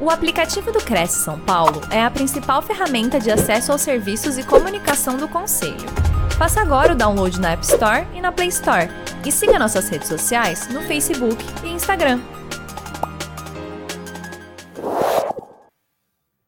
O aplicativo do Cresce São Paulo é a principal ferramenta de acesso aos serviços e comunicação do Conselho. Faça agora o download na App Store e na Play Store. E siga nossas redes sociais no Facebook e Instagram.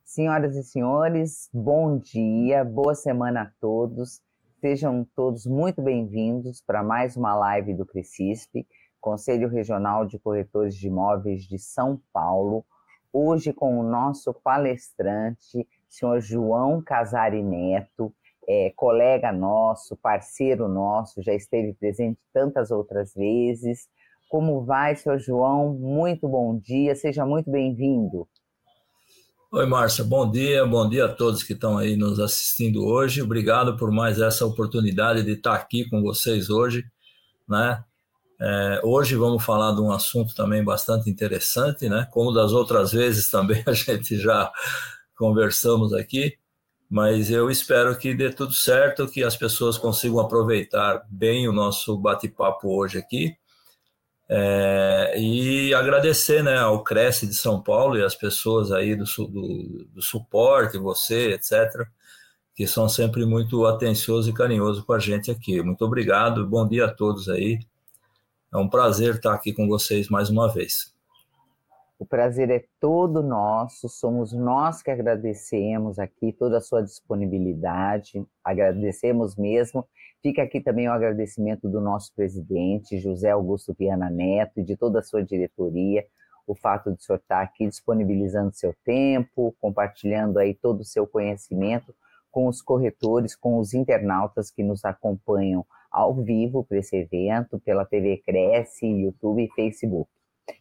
Senhoras e senhores, bom dia, boa semana a todos. Sejam todos muito bem-vindos para mais uma live do Crescisp, Conselho Regional de Corretores de Imóveis de São Paulo hoje com o nosso palestrante, senhor João Casari Neto, é, colega nosso, parceiro nosso, já esteve presente tantas outras vezes. Como vai, senhor João? Muito bom dia, seja muito bem-vindo. Oi, Márcia, bom dia, bom dia a todos que estão aí nos assistindo hoje. Obrigado por mais essa oportunidade de estar aqui com vocês hoje, né? É, hoje vamos falar de um assunto também bastante interessante, né? Como das outras vezes também a gente já conversamos aqui, mas eu espero que dê tudo certo, que as pessoas consigam aproveitar bem o nosso bate-papo hoje aqui. É, e agradecer né, ao Cresce de São Paulo e as pessoas aí do, do, do suporte, você, etc., que são sempre muito atenciosos e carinhosos com a gente aqui. Muito obrigado, bom dia a todos aí. É um prazer estar aqui com vocês mais uma vez. O prazer é todo nosso, somos nós que agradecemos aqui toda a sua disponibilidade, agradecemos mesmo. Fica aqui também o agradecimento do nosso presidente, José Augusto Viana Neto, e de toda a sua diretoria, o fato de o senhor estar aqui disponibilizando seu tempo, compartilhando aí todo o seu conhecimento com os corretores, com os internautas que nos acompanham ao vivo para esse evento, pela TV Cresce, YouTube e Facebook,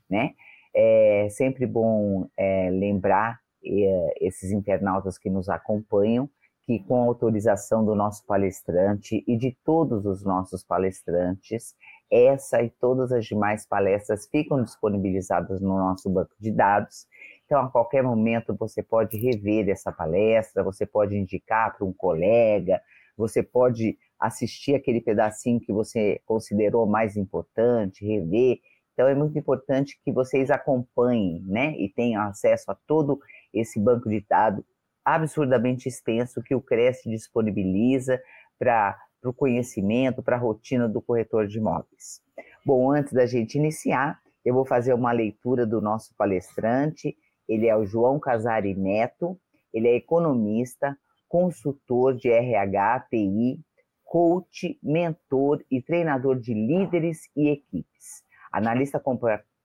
né? É sempre bom é, lembrar é, esses internautas que nos acompanham que com autorização do nosso palestrante e de todos os nossos palestrantes, essa e todas as demais palestras ficam disponibilizadas no nosso banco de dados. Então, a qualquer momento você pode rever essa palestra, você pode indicar para um colega, você pode assistir aquele pedacinho que você considerou mais importante, rever. Então é muito importante que vocês acompanhem, né, e tenham acesso a todo esse banco de dados absurdamente extenso que o Cresce disponibiliza para o conhecimento, para a rotina do corretor de imóveis. Bom, antes da gente iniciar, eu vou fazer uma leitura do nosso palestrante. Ele é o João Casari Neto, ele é economista, consultor de RH, TI, coach, mentor e treinador de líderes e equipes. Analista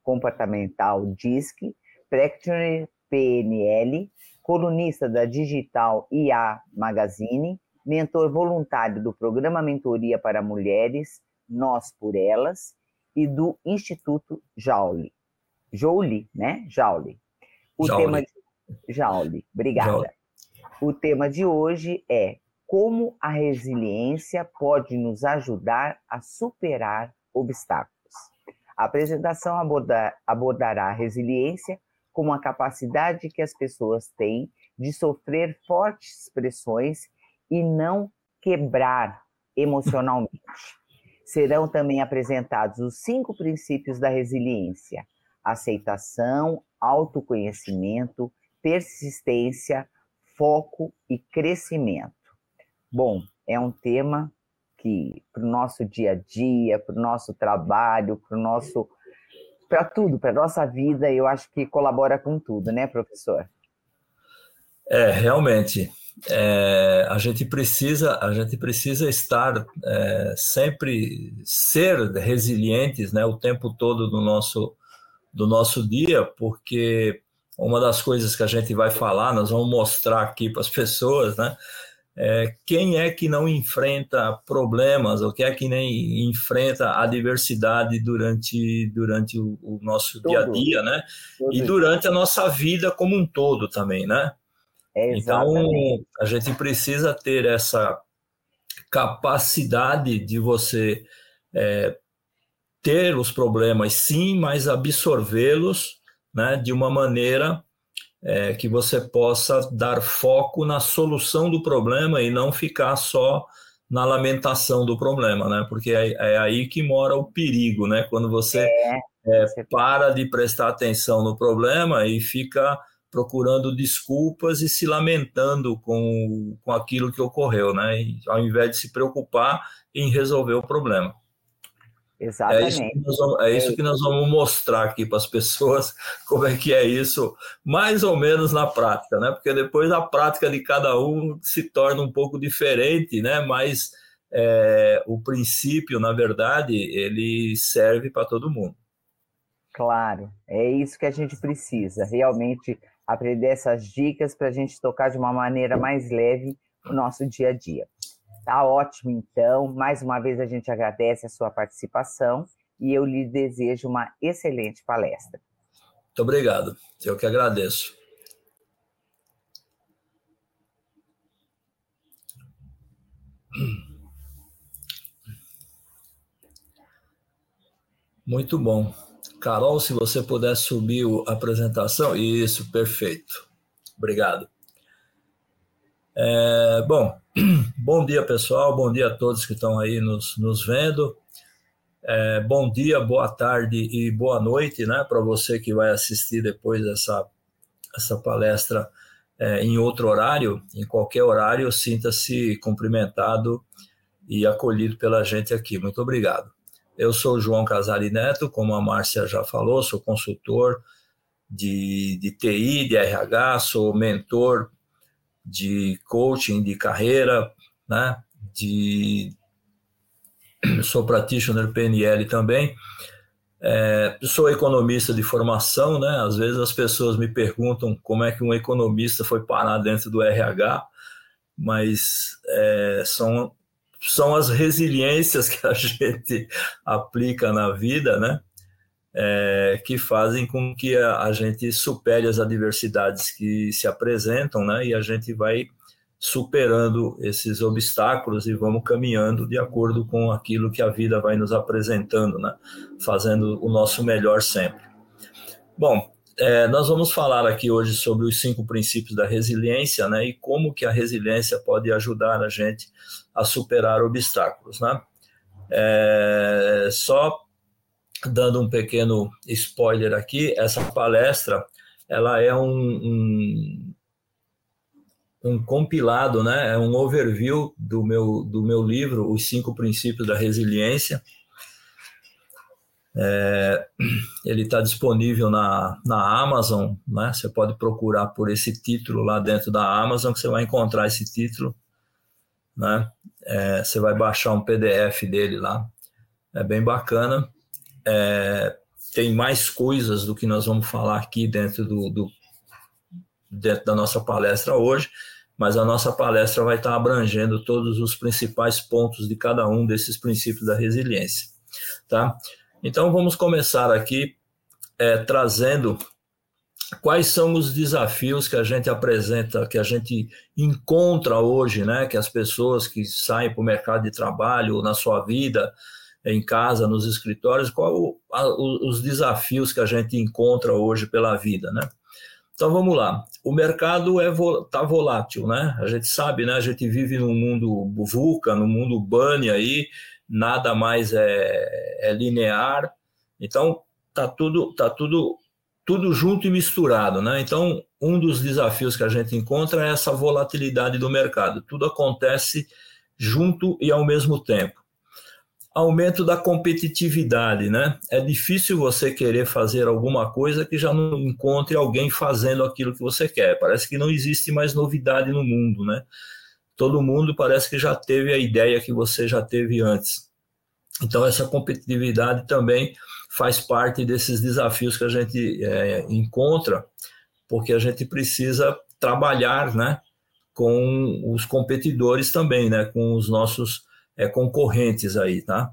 comportamental DISC, practitioner PNL, colunista da Digital IA Magazine, mentor voluntário do programa Mentoria para Mulheres, Nós por Elas, e do Instituto Jauli. Jouli, né? Jauli. O tema de... Obrigada. Jauli. O tema de hoje é como a resiliência pode nos ajudar a superar obstáculos. A apresentação aborda, abordará a resiliência como a capacidade que as pessoas têm de sofrer fortes pressões e não quebrar emocionalmente. Serão também apresentados os cinco princípios da resiliência: aceitação, autoconhecimento, persistência, foco e crescimento. Bom, é um tema que para o nosso dia a dia, para o nosso trabalho, para o nosso para tudo, para nossa vida, eu acho que colabora com tudo, né, professor? É, realmente. É, a gente precisa a gente precisa estar é, sempre ser resilientes né o tempo todo do nosso do nosso dia porque uma das coisas que a gente vai falar nós vamos mostrar aqui para as pessoas né é, quem é que não enfrenta problemas, ou quem é que nem enfrenta adversidade durante, durante o, o nosso Todo. dia a dia, né? E durante a nossa vida como um todo também, né? É então, a gente precisa ter essa capacidade de você é, ter os problemas, sim, mas absorvê-los né, de uma maneira é, que você possa dar foco na solução do problema e não ficar só na lamentação do problema, né? Porque é, é aí que mora o perigo, né? Quando você é, é para de prestar atenção no problema e fica procurando desculpas e se lamentando com, com aquilo que ocorreu, né? E, ao invés de se preocupar em resolver o problema. Exatamente. É isso que nós vamos, é isso que nós vamos mostrar aqui para as pessoas, como é que é isso, mais ou menos na prática, né? Porque depois a prática de cada um se torna um pouco diferente, né? Mas é, o princípio, na verdade, ele serve para todo mundo. Claro, é isso que a gente precisa, realmente aprender essas dicas para a gente tocar de uma maneira mais leve o nosso dia a dia. Tá ótimo, então. Mais uma vez a gente agradece a sua participação e eu lhe desejo uma excelente palestra. Muito obrigado. Eu que agradeço. Muito bom. Carol, se você puder subir a apresentação. Isso, perfeito. Obrigado. É, bom, bom dia pessoal, bom dia a todos que estão aí nos, nos vendo. É, bom dia, boa tarde e boa noite, né, para você que vai assistir depois essa, essa palestra é, em outro horário, em qualquer horário, sinta-se cumprimentado e acolhido pela gente aqui. Muito obrigado. Eu sou João Casari Neto, como a Márcia já falou, sou consultor de, de TI, de RH, sou mentor de coaching de carreira, né? De sou practitioner PNL também. É, sou economista de formação, né? Às vezes as pessoas me perguntam como é que um economista foi parar dentro do RH, mas é, são são as resiliências que a gente aplica na vida, né? É, que fazem com que a, a, gente supere as adversidades que se apresentam, né? E a gente vai superando esses obstáculos e vamos caminhando de acordo com aquilo que a vida vai nos apresentando, né? Fazendo o nosso melhor sempre. Bom, é, nós vamos falar aqui hoje sobre os cinco princípios da resiliência, né? E como que a resiliência pode ajudar a gente a superar obstáculos, né? É, só dando um pequeno spoiler aqui, essa palestra ela é um, um, um, compilado, né? é um overview do meu, do meu livro, Os Cinco Princípios da Resiliência. É, ele está disponível na, na Amazon, né? você pode procurar por esse título lá dentro da Amazon, que você vai encontrar esse título. Né? É, você vai baixar um PDF dele lá, é bem bacana é, tem mais coisas do que nós vamos falar aqui dentro, do, do, dentro da nossa palestra hoje, mas a nossa palestra vai estar abrangendo todos os principais pontos de cada um desses princípios da resiliência. Tá? Então vamos começar aqui é, trazendo quais são os desafios que a gente apresenta, que a gente encontra hoje, né? Que as pessoas que saem para o mercado de trabalho, na sua vida, em casa, nos escritórios, qual a, os desafios que a gente encontra hoje pela vida, né? Então vamos lá. O mercado é tá volátil, né? A gente sabe, né? A gente vive num mundo VUCA, num mundo bunny aí, nada mais é, é linear. Então tá tudo tá tudo tudo junto e misturado, né? Então um dos desafios que a gente encontra é essa volatilidade do mercado. Tudo acontece junto e ao mesmo tempo aumento da competitividade, né? É difícil você querer fazer alguma coisa que já não encontre alguém fazendo aquilo que você quer. Parece que não existe mais novidade no mundo, né? Todo mundo parece que já teve a ideia que você já teve antes. Então, essa competitividade também faz parte desses desafios que a gente é, encontra, porque a gente precisa trabalhar, né? Com os competidores também, né? Com os nossos é, concorrentes aí, tá?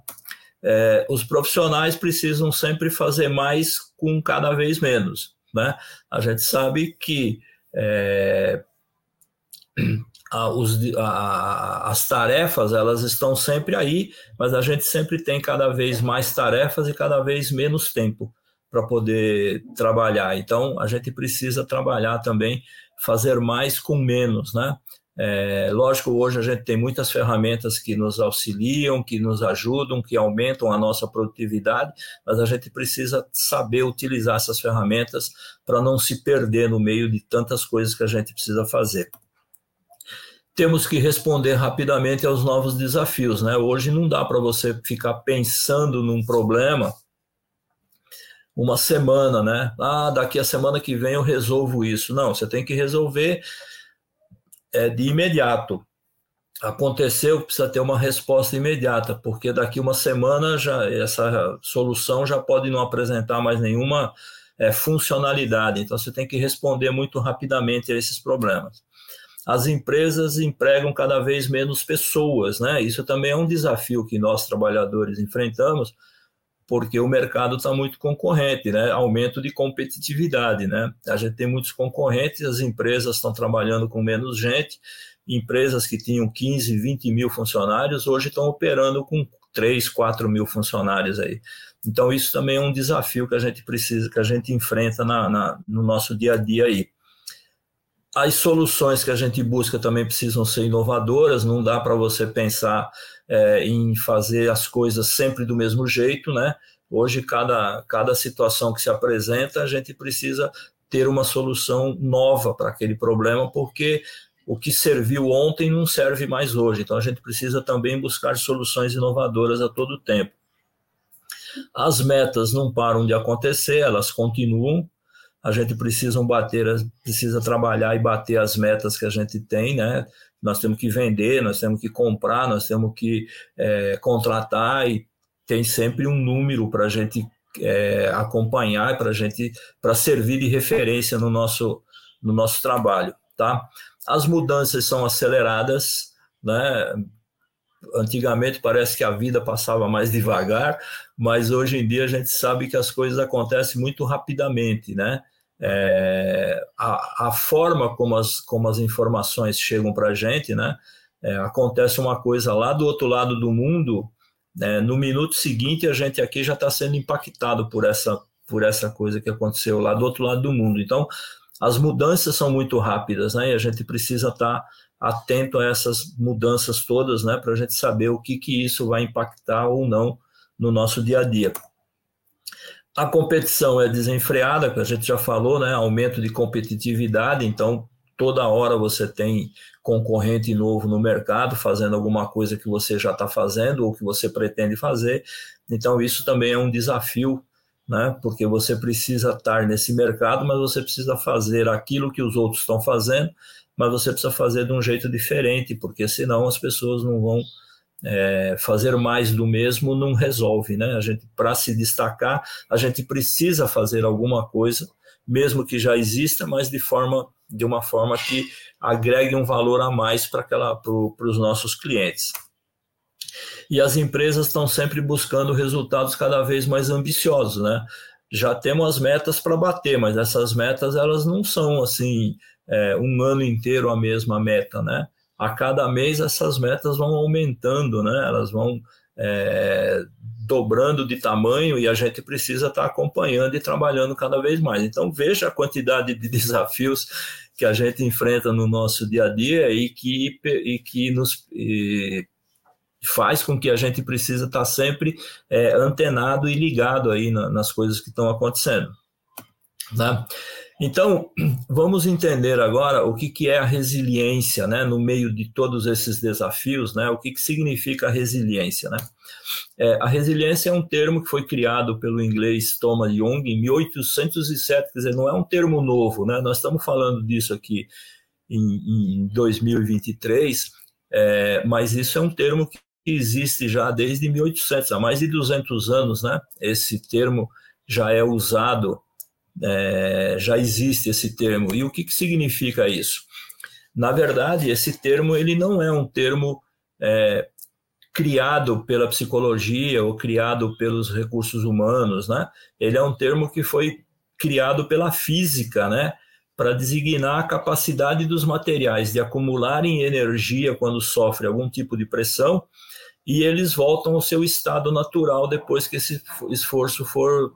É, os profissionais precisam sempre fazer mais com cada vez menos, né? A gente sabe que é, a, os, a, as tarefas elas estão sempre aí, mas a gente sempre tem cada vez mais tarefas e cada vez menos tempo para poder trabalhar. Então a gente precisa trabalhar também, fazer mais com menos, né? É, lógico, hoje a gente tem muitas ferramentas que nos auxiliam, que nos ajudam, que aumentam a nossa produtividade, mas a gente precisa saber utilizar essas ferramentas para não se perder no meio de tantas coisas que a gente precisa fazer. Temos que responder rapidamente aos novos desafios, né? Hoje não dá para você ficar pensando num problema uma semana, né? Ah, daqui a semana que vem eu resolvo isso. Não, você tem que resolver é, de imediato. Aconteceu, precisa ter uma resposta imediata, porque daqui uma semana já essa solução já pode não apresentar mais nenhuma é, funcionalidade. Então você tem que responder muito rapidamente a esses problemas. As empresas empregam cada vez menos pessoas, né? Isso também é um desafio que nós trabalhadores enfrentamos, porque o mercado está muito concorrente, né? Aumento de competitividade, né? A gente tem muitos concorrentes, as empresas estão trabalhando com menos gente, empresas que tinham 15, 20 mil funcionários hoje estão operando com 3, 4 mil funcionários aí. Então isso também é um desafio que a gente precisa, que a gente enfrenta na, na no nosso dia a dia aí. As soluções que a gente busca também precisam ser inovadoras, não dá para você pensar é, em fazer as coisas sempre do mesmo jeito, né? Hoje, cada, cada situação que se apresenta, a gente precisa ter uma solução nova para aquele problema, porque o que serviu ontem não serve mais hoje. Então, a gente precisa também buscar soluções inovadoras a todo tempo. As metas não param de acontecer, elas continuam. A gente precisa bater, precisa trabalhar e bater as metas que a gente tem, né? nós temos que vender, nós temos que comprar, nós temos que é, contratar e tem sempre um número para a gente é, acompanhar, para gente para servir de referência no nosso no nosso trabalho, tá? As mudanças são aceleradas, né? Antigamente parece que a vida passava mais devagar, mas hoje em dia a gente sabe que as coisas acontecem muito rapidamente, né? É, a, a, forma como as, como as informações chegam para a gente, né? É, acontece uma coisa lá do outro lado do mundo, né, no minuto seguinte a gente aqui já está sendo impactado por essa, por essa coisa que aconteceu lá do outro lado do mundo. Então, as mudanças são muito rápidas, né? E a gente precisa estar tá atento a essas mudanças todas, né? Para a gente saber o que, que isso vai impactar ou não no nosso dia a dia. A competição é desenfreada, que a gente já falou, né? Aumento de competitividade, então toda hora você tem concorrente novo no mercado fazendo alguma coisa que você já está fazendo ou que você pretende fazer. Então isso também é um desafio, né? Porque você precisa estar nesse mercado, mas você precisa fazer aquilo que os outros estão fazendo, mas você precisa fazer de um jeito diferente, porque senão as pessoas não vão é, fazer mais do mesmo não resolve, né? A gente, para se destacar, a gente precisa fazer alguma coisa, mesmo que já exista, mas de forma, de uma forma que agregue um valor a mais para os nossos clientes. E as empresas estão sempre buscando resultados cada vez mais ambiciosos, né? Já temos as metas para bater, mas essas metas elas não são assim é, um ano inteiro a mesma meta, né? A cada mês essas metas vão aumentando, né? Elas vão é, dobrando de tamanho e a gente precisa estar acompanhando e trabalhando cada vez mais. Então veja a quantidade de desafios que a gente enfrenta no nosso dia a dia e que, e que nos e faz com que a gente precisa estar sempre é, antenado e ligado aí na, nas coisas que estão acontecendo. Né? Então, vamos entender agora o que, que é a resiliência, né, no meio de todos esses desafios, né, o que, que significa resiliência, né? É, a resiliência é um termo que foi criado pelo inglês Thomas Young em 1807, quer dizer, não é um termo novo, né, nós estamos falando disso aqui em, em 2023, é, mas isso é um termo que existe já desde 1800, há mais de 200 anos, né, esse termo já é usado é, já existe esse termo. E o que, que significa isso? Na verdade, esse termo ele não é um termo é, criado pela psicologia ou criado pelos recursos humanos, né? Ele é um termo que foi criado pela física, né? Para designar a capacidade dos materiais de acumularem energia quando sofrem algum tipo de pressão e eles voltam ao seu estado natural depois que esse esforço for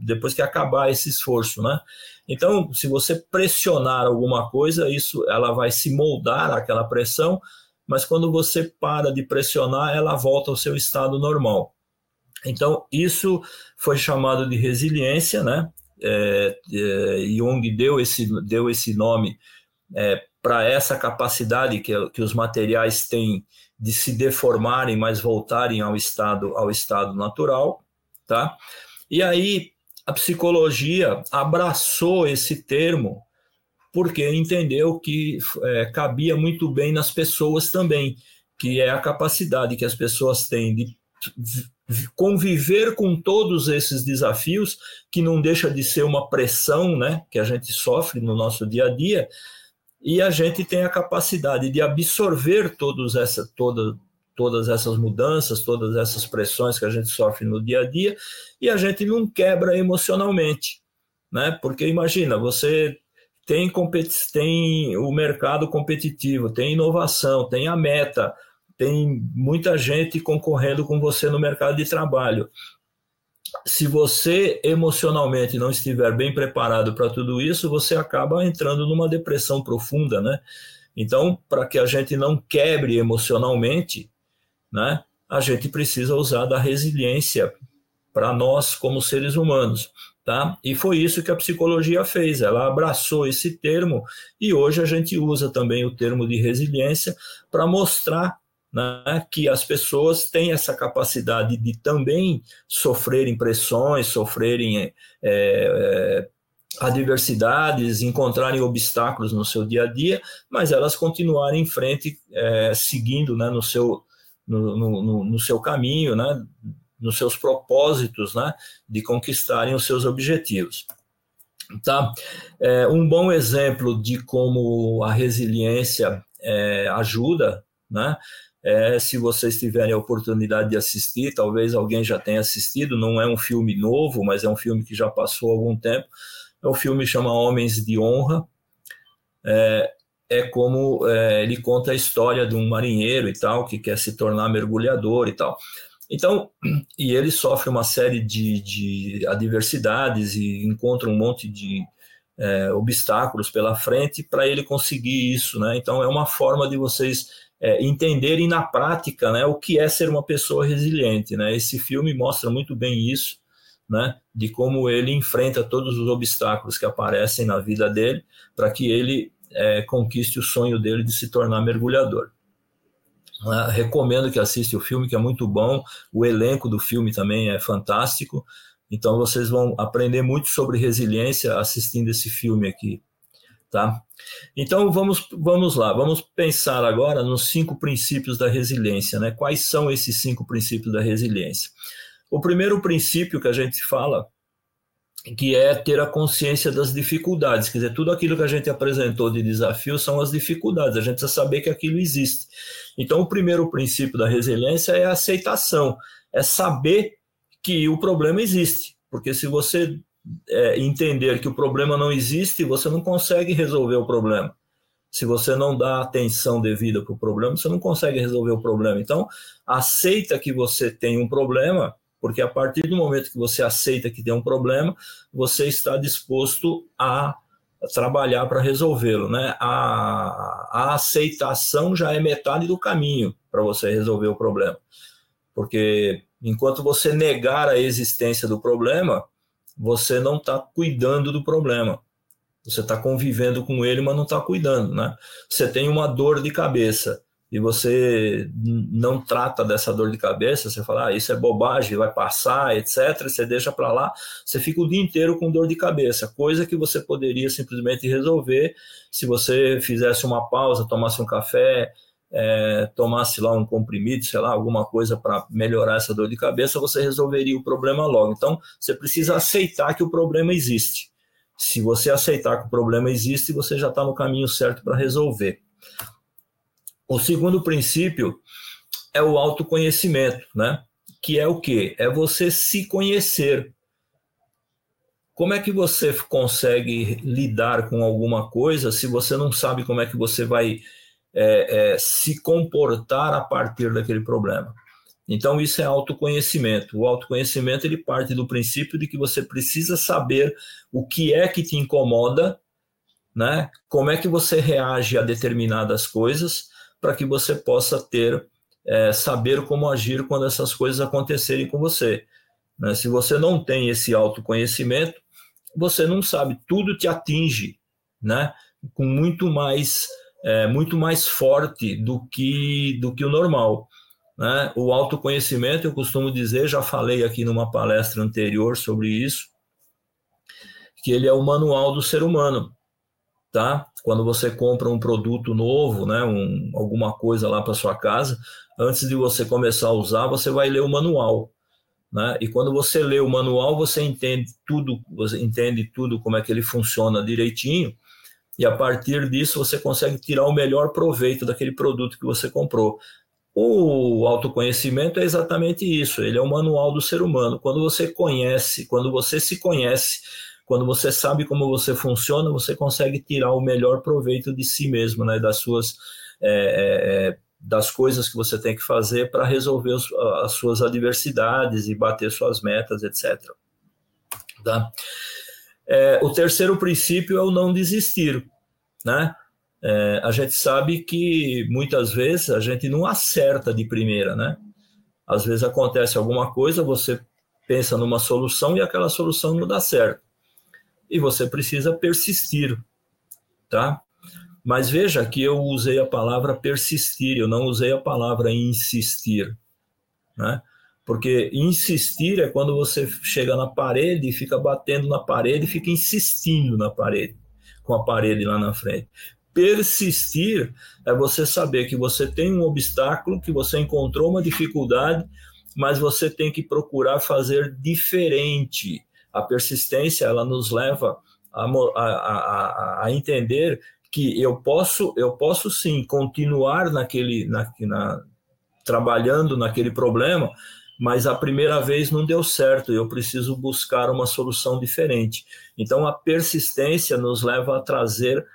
depois que acabar esse esforço, né? Então, se você pressionar alguma coisa, isso ela vai se moldar àquela pressão, mas quando você para de pressionar, ela volta ao seu estado normal. Então, isso foi chamado de resiliência, né? É, é, Jung deu esse, deu esse nome é, para essa capacidade que, que os materiais têm de se deformarem, mas voltarem ao estado, ao estado natural, tá? E aí a psicologia abraçou esse termo porque entendeu que é, cabia muito bem nas pessoas também, que é a capacidade que as pessoas têm de conviver com todos esses desafios, que não deixa de ser uma pressão né, que a gente sofre no nosso dia a dia, e a gente tem a capacidade de absorver todos essa, toda, todas essas mudanças, todas essas pressões que a gente sofre no dia a dia, e a gente não quebra emocionalmente. Né? Porque imagina, você tem, tem o mercado competitivo, tem inovação, tem a meta, tem muita gente concorrendo com você no mercado de trabalho. Se você emocionalmente não estiver bem preparado para tudo isso, você acaba entrando numa depressão profunda, né? Então, para que a gente não quebre emocionalmente, né, a gente precisa usar da resiliência para nós como seres humanos. Tá? E foi isso que a psicologia fez, ela abraçou esse termo e hoje a gente usa também o termo de resiliência para mostrar né, que as pessoas têm essa capacidade de também sofrerem pressões, sofrerem é, é, adversidades, encontrarem obstáculos no seu dia a dia, mas elas continuarem em frente, é, seguindo né, no, seu, no, no, no seu caminho, né, nos seus propósitos, né, de conquistarem os seus objetivos. Tá? É, um bom exemplo de como a resiliência é, ajuda, né, é, se vocês tiverem a oportunidade de assistir, talvez alguém já tenha assistido, não é um filme novo, mas é um filme que já passou algum tempo. É um filme que chama Homens de Honra. É, é como é, ele conta a história de um marinheiro e tal, que quer se tornar mergulhador e tal. Então, e ele sofre uma série de, de adversidades e encontra um monte de é, obstáculos pela frente para ele conseguir isso, né? Então, é uma forma de vocês é, entenderem na prática, né, o que é ser uma pessoa resiliente, né? Esse filme mostra muito bem isso, né? De como ele enfrenta todos os obstáculos que aparecem na vida dele para que ele é, conquiste o sonho dele de se tornar mergulhador. Uh, recomendo que assista o filme, que é muito bom. O elenco do filme também é fantástico. Então vocês vão aprender muito sobre resiliência assistindo esse filme aqui, tá? Então vamos vamos lá, vamos pensar agora nos cinco princípios da resiliência, né? Quais são esses cinco princípios da resiliência? O primeiro princípio que a gente fala que é ter a consciência das dificuldades. Quer dizer, tudo aquilo que a gente apresentou de desafio são as dificuldades, a gente precisa saber que aquilo existe. Então, o primeiro princípio da resiliência é a aceitação, é saber que o problema existe. Porque se você é, entender que o problema não existe, você não consegue resolver o problema. Se você não dá atenção devida para o problema, você não consegue resolver o problema. Então, aceita que você tem um problema porque a partir do momento que você aceita que tem um problema, você está disposto a trabalhar para resolvê-lo, né? A, a aceitação já é metade do caminho para você resolver o problema, porque enquanto você negar a existência do problema, você não está cuidando do problema. Você está convivendo com ele, mas não está cuidando, né? Você tem uma dor de cabeça e você não trata dessa dor de cabeça, você fala, ah, isso é bobagem, vai passar, etc. Você deixa para lá, você fica o dia inteiro com dor de cabeça, coisa que você poderia simplesmente resolver se você fizesse uma pausa, tomasse um café, é, tomasse lá um comprimido, sei lá, alguma coisa para melhorar essa dor de cabeça, você resolveria o problema logo. Então, você precisa aceitar que o problema existe. Se você aceitar que o problema existe, você já está no caminho certo para resolver. O segundo princípio é o autoconhecimento, né? Que é o quê? É você se conhecer. Como é que você consegue lidar com alguma coisa se você não sabe como é que você vai é, é, se comportar a partir daquele problema? Então isso é autoconhecimento. O autoconhecimento ele parte do princípio de que você precisa saber o que é que te incomoda, né? Como é que você reage a determinadas coisas para que você possa ter é, saber como agir quando essas coisas acontecerem com você. Né? Se você não tem esse autoconhecimento, você não sabe, tudo te atinge, né? Com muito mais, é, muito mais forte do que do que o normal. Né? O autoconhecimento, eu costumo dizer, já falei aqui numa palestra anterior sobre isso, que ele é o manual do ser humano, tá? Quando você compra um produto novo, né, um, alguma coisa lá para sua casa, antes de você começar a usar, você vai ler o manual, né? E quando você lê o manual, você entende tudo, você entende tudo como é que ele funciona direitinho, e a partir disso você consegue tirar o melhor proveito daquele produto que você comprou. O autoconhecimento é exatamente isso, ele é o manual do ser humano. Quando você conhece, quando você se conhece, quando você sabe como você funciona, você consegue tirar o melhor proveito de si mesmo, né, das suas é, é, é das coisas que você tem que fazer para resolver os, as suas adversidades e bater suas metas, etc. Tá? É, o terceiro princípio é o não desistir, né? É, a gente sabe que muitas vezes a gente não acerta de primeira, né? Às vezes acontece alguma coisa, você pensa numa solução e aquela solução não dá certo. E você precisa persistir, tá? Mas veja que eu usei a palavra persistir, eu não usei a palavra insistir, né? Porque insistir é quando você chega na parede e fica batendo na parede e fica insistindo na parede, com a parede lá na frente persistir é você saber que você tem um obstáculo, que você encontrou uma dificuldade, mas você tem que procurar fazer diferente. A persistência ela nos leva a, a, a, a entender que eu posso, eu posso sim continuar naquele, na, na, trabalhando naquele problema, mas a primeira vez não deu certo, eu preciso buscar uma solução diferente. Então a persistência nos leva a trazer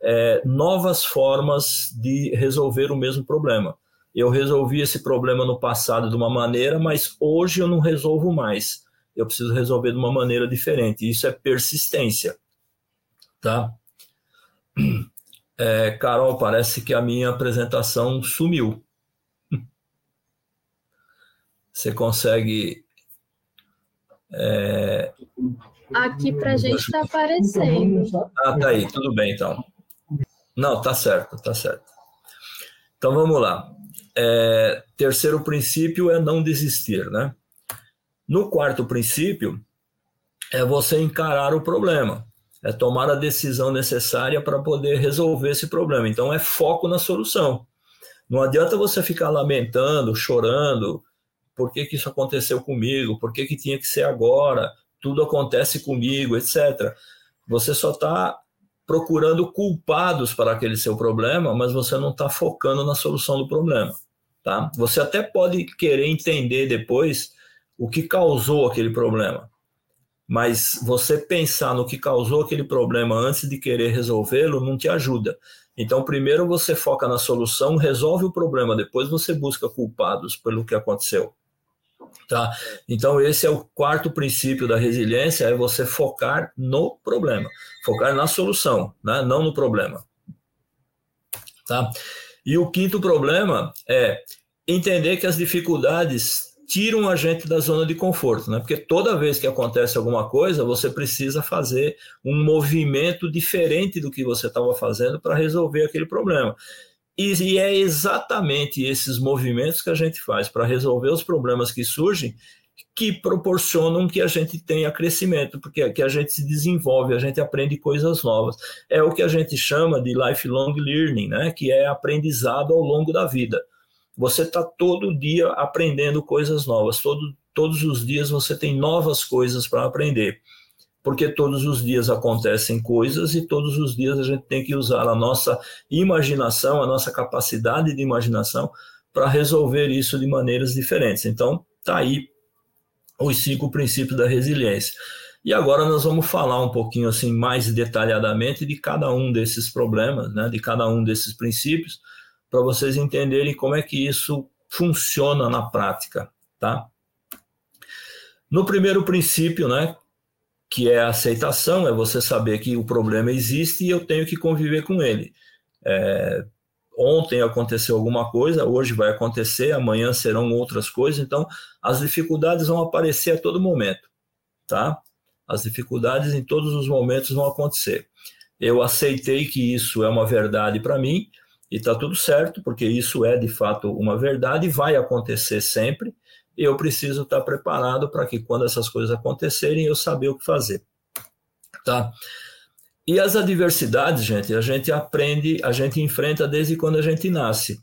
é, novas formas de resolver o mesmo problema. Eu resolvi esse problema no passado de uma maneira, mas hoje eu não resolvo mais. Eu preciso resolver de uma maneira diferente. Isso é persistência, tá? É, Carol, parece que a minha apresentação sumiu. Você consegue. É... Aqui para gente está aparecendo. Ah, tá aí, tudo bem então. Não, tá certo, tá certo. Então vamos lá. É, terceiro princípio é não desistir, né? No quarto princípio é você encarar o problema, é tomar a decisão necessária para poder resolver esse problema. Então é foco na solução. Não adianta você ficar lamentando, chorando, por que, que isso aconteceu comigo, por que, que tinha que ser agora, tudo acontece comigo, etc. Você só está procurando culpados para aquele seu problema, mas você não está focando na solução do problema. Tá? Você até pode querer entender depois o que causou aquele problema, mas você pensar no que causou aquele problema antes de querer resolvê-lo não te ajuda. Então, primeiro você foca na solução, resolve o problema, depois você busca culpados pelo que aconteceu. Tá? Então, esse é o quarto princípio da resiliência: é você focar no problema, focar na solução, né? não no problema. Tá? E o quinto problema é entender que as dificuldades tiram a gente da zona de conforto, né? Porque toda vez que acontece alguma coisa, você precisa fazer um movimento diferente do que você estava fazendo para resolver aquele problema. E, é exatamente esses movimentos que a gente faz para resolver os problemas que surgem que proporcionam que a gente tenha crescimento, porque que a gente se desenvolve, a gente aprende coisas novas. É o que a gente chama de lifelong learning, né? que é aprendizado ao longo da vida. Você está todo dia aprendendo coisas novas, todo, todos os dias você tem novas coisas para aprender porque todos os dias acontecem coisas e todos os dias a gente tem que usar a nossa imaginação, a nossa capacidade de imaginação para resolver isso de maneiras diferentes. Então, tá aí os cinco princípios da resiliência. E agora nós vamos falar um pouquinho assim mais detalhadamente de cada um desses problemas, né, de cada um desses princípios, para vocês entenderem como é que isso funciona na prática, tá? No primeiro princípio, né, que é a aceitação, é você saber que o problema existe e eu tenho que conviver com ele. É, ontem aconteceu alguma coisa, hoje vai acontecer, amanhã serão outras coisas, então as dificuldades vão aparecer a todo momento, tá? As dificuldades em todos os momentos vão acontecer. Eu aceitei que isso é uma verdade para mim e está tudo certo, porque isso é de fato uma verdade e vai acontecer sempre. E eu preciso estar tá preparado para que quando essas coisas acontecerem eu saber o que fazer, tá? E as adversidades, gente, a gente aprende, a gente enfrenta desde quando a gente nasce.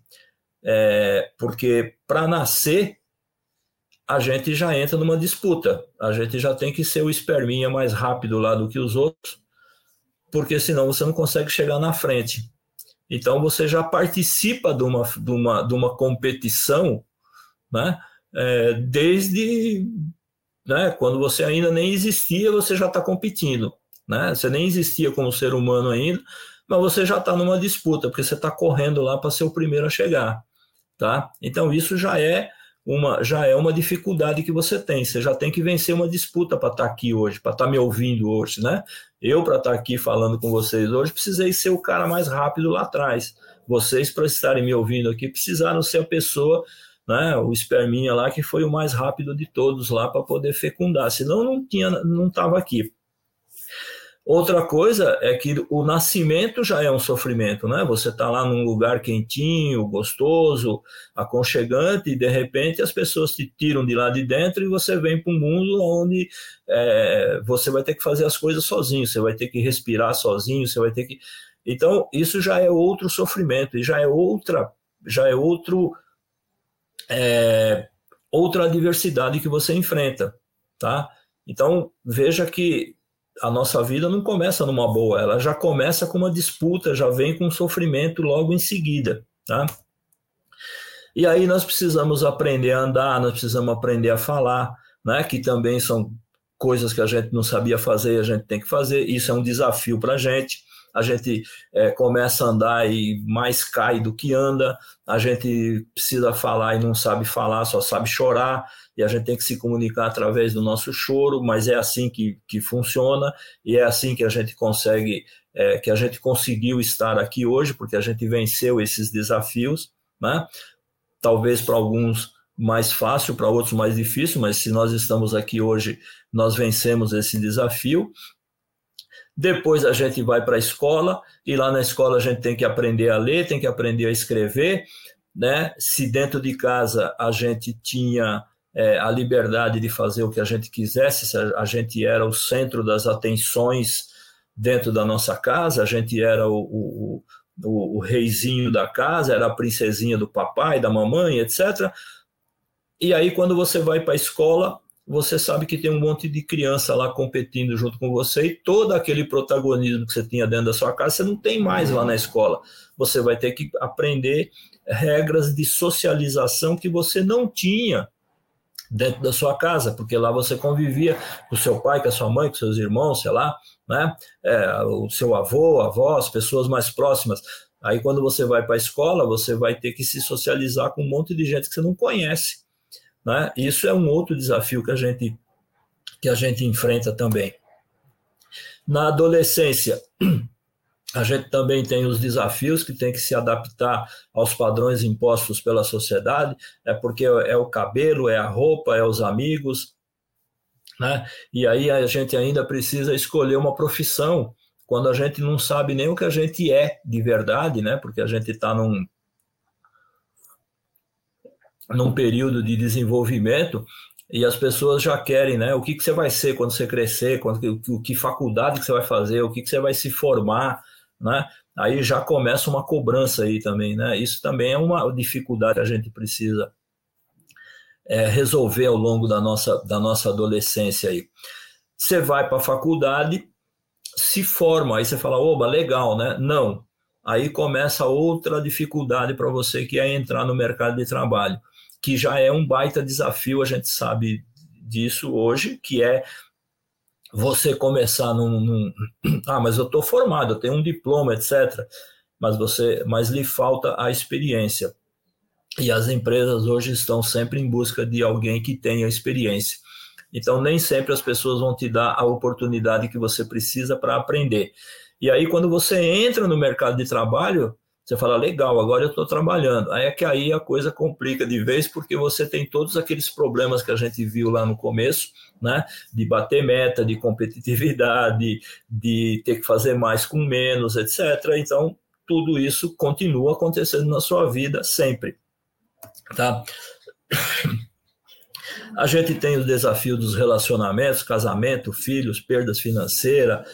É, porque para nascer, a gente já entra numa disputa. A gente já tem que ser o esperminha mais rápido lá do que os outros, porque senão você não consegue chegar na frente. Então você já participa de uma, de uma, de uma competição, né? É, desde né, quando você ainda nem existia, você já está competindo né? Você nem existia como ser humano ainda, mas você já está numa disputa, porque você está correndo lá para ser o primeiro a chegar, tá? Então isso já é uma já é uma dificuldade que você tem. Você já tem que vencer uma disputa para estar tá aqui hoje, para estar tá me ouvindo hoje, né? Eu para estar tá aqui falando com vocês hoje precisei ser o cara mais rápido lá atrás. Vocês para estarem me ouvindo aqui precisaram ser a pessoa né, o esperminha lá que foi o mais rápido de todos lá para poder fecundar, senão não tinha, não estava aqui. Outra coisa é que o nascimento já é um sofrimento, né? Você está lá num lugar quentinho, gostoso, aconchegante, e de repente as pessoas te tiram de lá de dentro e você vem para um mundo onde é, você vai ter que fazer as coisas sozinho, você vai ter que respirar sozinho, você vai ter que. Então, isso já é outro sofrimento, e já é outra, já é outro. É, outra adversidade que você enfrenta, tá? Então, veja que a nossa vida não começa numa boa, ela já começa com uma disputa, já vem com sofrimento logo em seguida, tá? E aí nós precisamos aprender a andar, nós precisamos aprender a falar, né? Que também são coisas que a gente não sabia fazer, a gente tem que fazer. Isso é um desafio para a gente. A gente é, começa a andar e mais cai do que anda. A gente precisa falar e não sabe falar, só sabe chorar e a gente tem que se comunicar através do nosso choro, mas é assim que, que funciona e é assim que a gente consegue, é, que a gente conseguiu estar aqui hoje, porque a gente venceu esses desafios, né? Talvez para alguns mais fácil, para outros mais difícil, mas se nós estamos aqui hoje, nós vencemos esse desafio. Depois a gente vai para a escola e lá na escola a gente tem que aprender a ler, tem que aprender a escrever, né? Se dentro de casa a gente tinha é, a liberdade de fazer o que a gente quisesse, a gente era o centro das atenções dentro da nossa casa, a gente era o, o, o, o reizinho da casa, era a princesinha do papai, da mamãe, etc. E aí, quando você vai para a escola, você sabe que tem um monte de criança lá competindo junto com você e todo aquele protagonismo que você tinha dentro da sua casa, você não tem mais lá na escola. Você vai ter que aprender regras de socialização que você não tinha dentro da sua casa, porque lá você convivia com seu pai, com a sua mãe, com seus irmãos, sei lá, né? É, o seu avô, avó, as pessoas mais próximas. Aí quando você vai para a escola, você vai ter que se socializar com um monte de gente que você não conhece, né? Isso é um outro desafio que a gente que a gente enfrenta também. Na adolescência, a gente também tem os desafios que tem que se adaptar aos padrões impostos pela sociedade, é porque é o cabelo, é a roupa, é os amigos, né? E aí a gente ainda precisa escolher uma profissão quando a gente não sabe nem o que a gente é de verdade, né? Porque a gente está num num período de desenvolvimento e as pessoas já querem, né? O que, que você vai ser quando você crescer, quando, o que faculdade que você vai fazer, o que, que você vai se formar, né? Aí já começa uma cobrança aí também, né? Isso também é uma dificuldade que a gente precisa é, resolver ao longo da nossa, da nossa adolescência aí. Você vai para a faculdade, se forma, aí você fala, oba, legal, né? Não. Aí começa outra dificuldade para você que é entrar no mercado de trabalho, que já é um baita desafio, a gente sabe disso hoje, que é você começar num, num ah, mas eu estou formado, eu tenho um diploma, etc. Mas você, mas lhe falta a experiência. E as empresas hoje estão sempre em busca de alguém que tenha experiência. Então, nem sempre as pessoas vão te dar a oportunidade que você precisa para aprender. E aí, quando você entra no mercado de trabalho, você fala, legal, agora eu estou trabalhando. Aí é que aí a coisa complica de vez, porque você tem todos aqueles problemas que a gente viu lá no começo, né? De bater meta, de competitividade, de ter que fazer mais com menos, etc. Então, tudo isso continua acontecendo na sua vida sempre. Tá? A gente tem o desafio dos relacionamentos, casamento, filhos, perdas financeiras,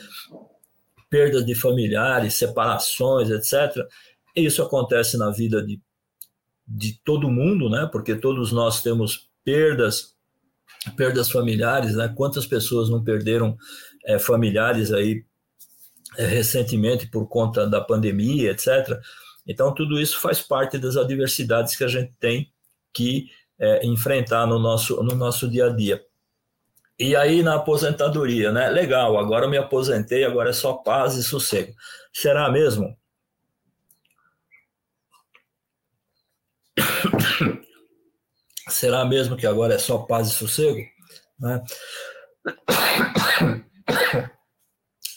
perdas de familiares, separações, etc. Isso acontece na vida de, de todo mundo, né? Porque todos nós temos perdas, perdas familiares, né? Quantas pessoas não perderam é, familiares aí é, recentemente por conta da pandemia, etc. Então, tudo isso faz parte das adversidades que a gente tem que é, enfrentar no nosso, no nosso dia a dia. E aí, na aposentadoria, né? Legal, agora me aposentei, agora é só paz e sossego. Será mesmo? Será mesmo que agora é só paz e sossego? Né?